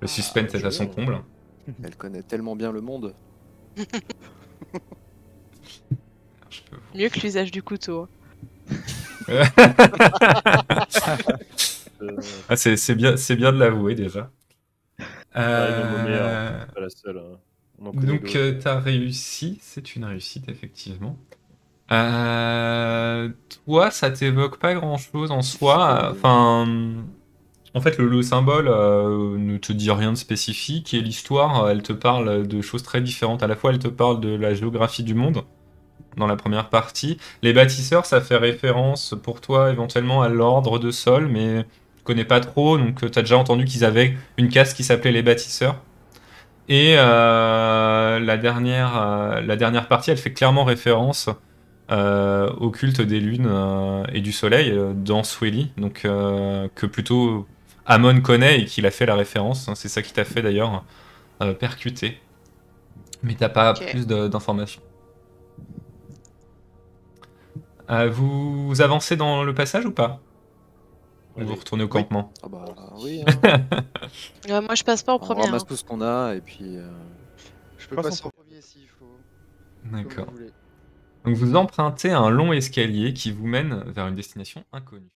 Le suspense Ah, est à son comble. Elle connaît tellement bien le monde. [laughs] Mieux que l'usage du couteau. [laughs] Ah, c'est bien, de l'avouer déjà. Euh, Pas la seule. hein. Donc, euh, t'as réussi, c'est une réussite, effectivement. Euh, toi, ça t'évoque pas grand-chose en soi. Enfin, en fait, le, le symbole euh, ne te dit rien de spécifique et l'histoire, euh, elle te parle de choses très différentes. À la fois, elle te parle de la géographie du monde dans la première partie. Les bâtisseurs, ça fait référence pour toi éventuellement à l'ordre de sol, mais tu connais pas trop, donc tu as déjà entendu qu'ils avaient une caste qui s'appelait les bâtisseurs. Et euh, la, dernière, euh, la dernière partie, elle fait clairement référence euh, au culte des lunes et du soleil dans Swelly, donc que plutôt Amon connaît et qu'il a fait la référence. C'est ça qui t'a fait d'ailleurs percuter. Mais t'as pas plus d'informations. Vous avancez dans le passage ou pas? Ou Allez. vous retournez au campement Ah bah oui, [laughs] hein. Ouais, moi, je passe pas en on première. ramasse tout ce qu'on a et puis. euh, Je peux Passe en passer en premier s'il faut. comme D'accord. vous voulez. Donc vous empruntez un long escalier qui vous mène vers une destination inconnue.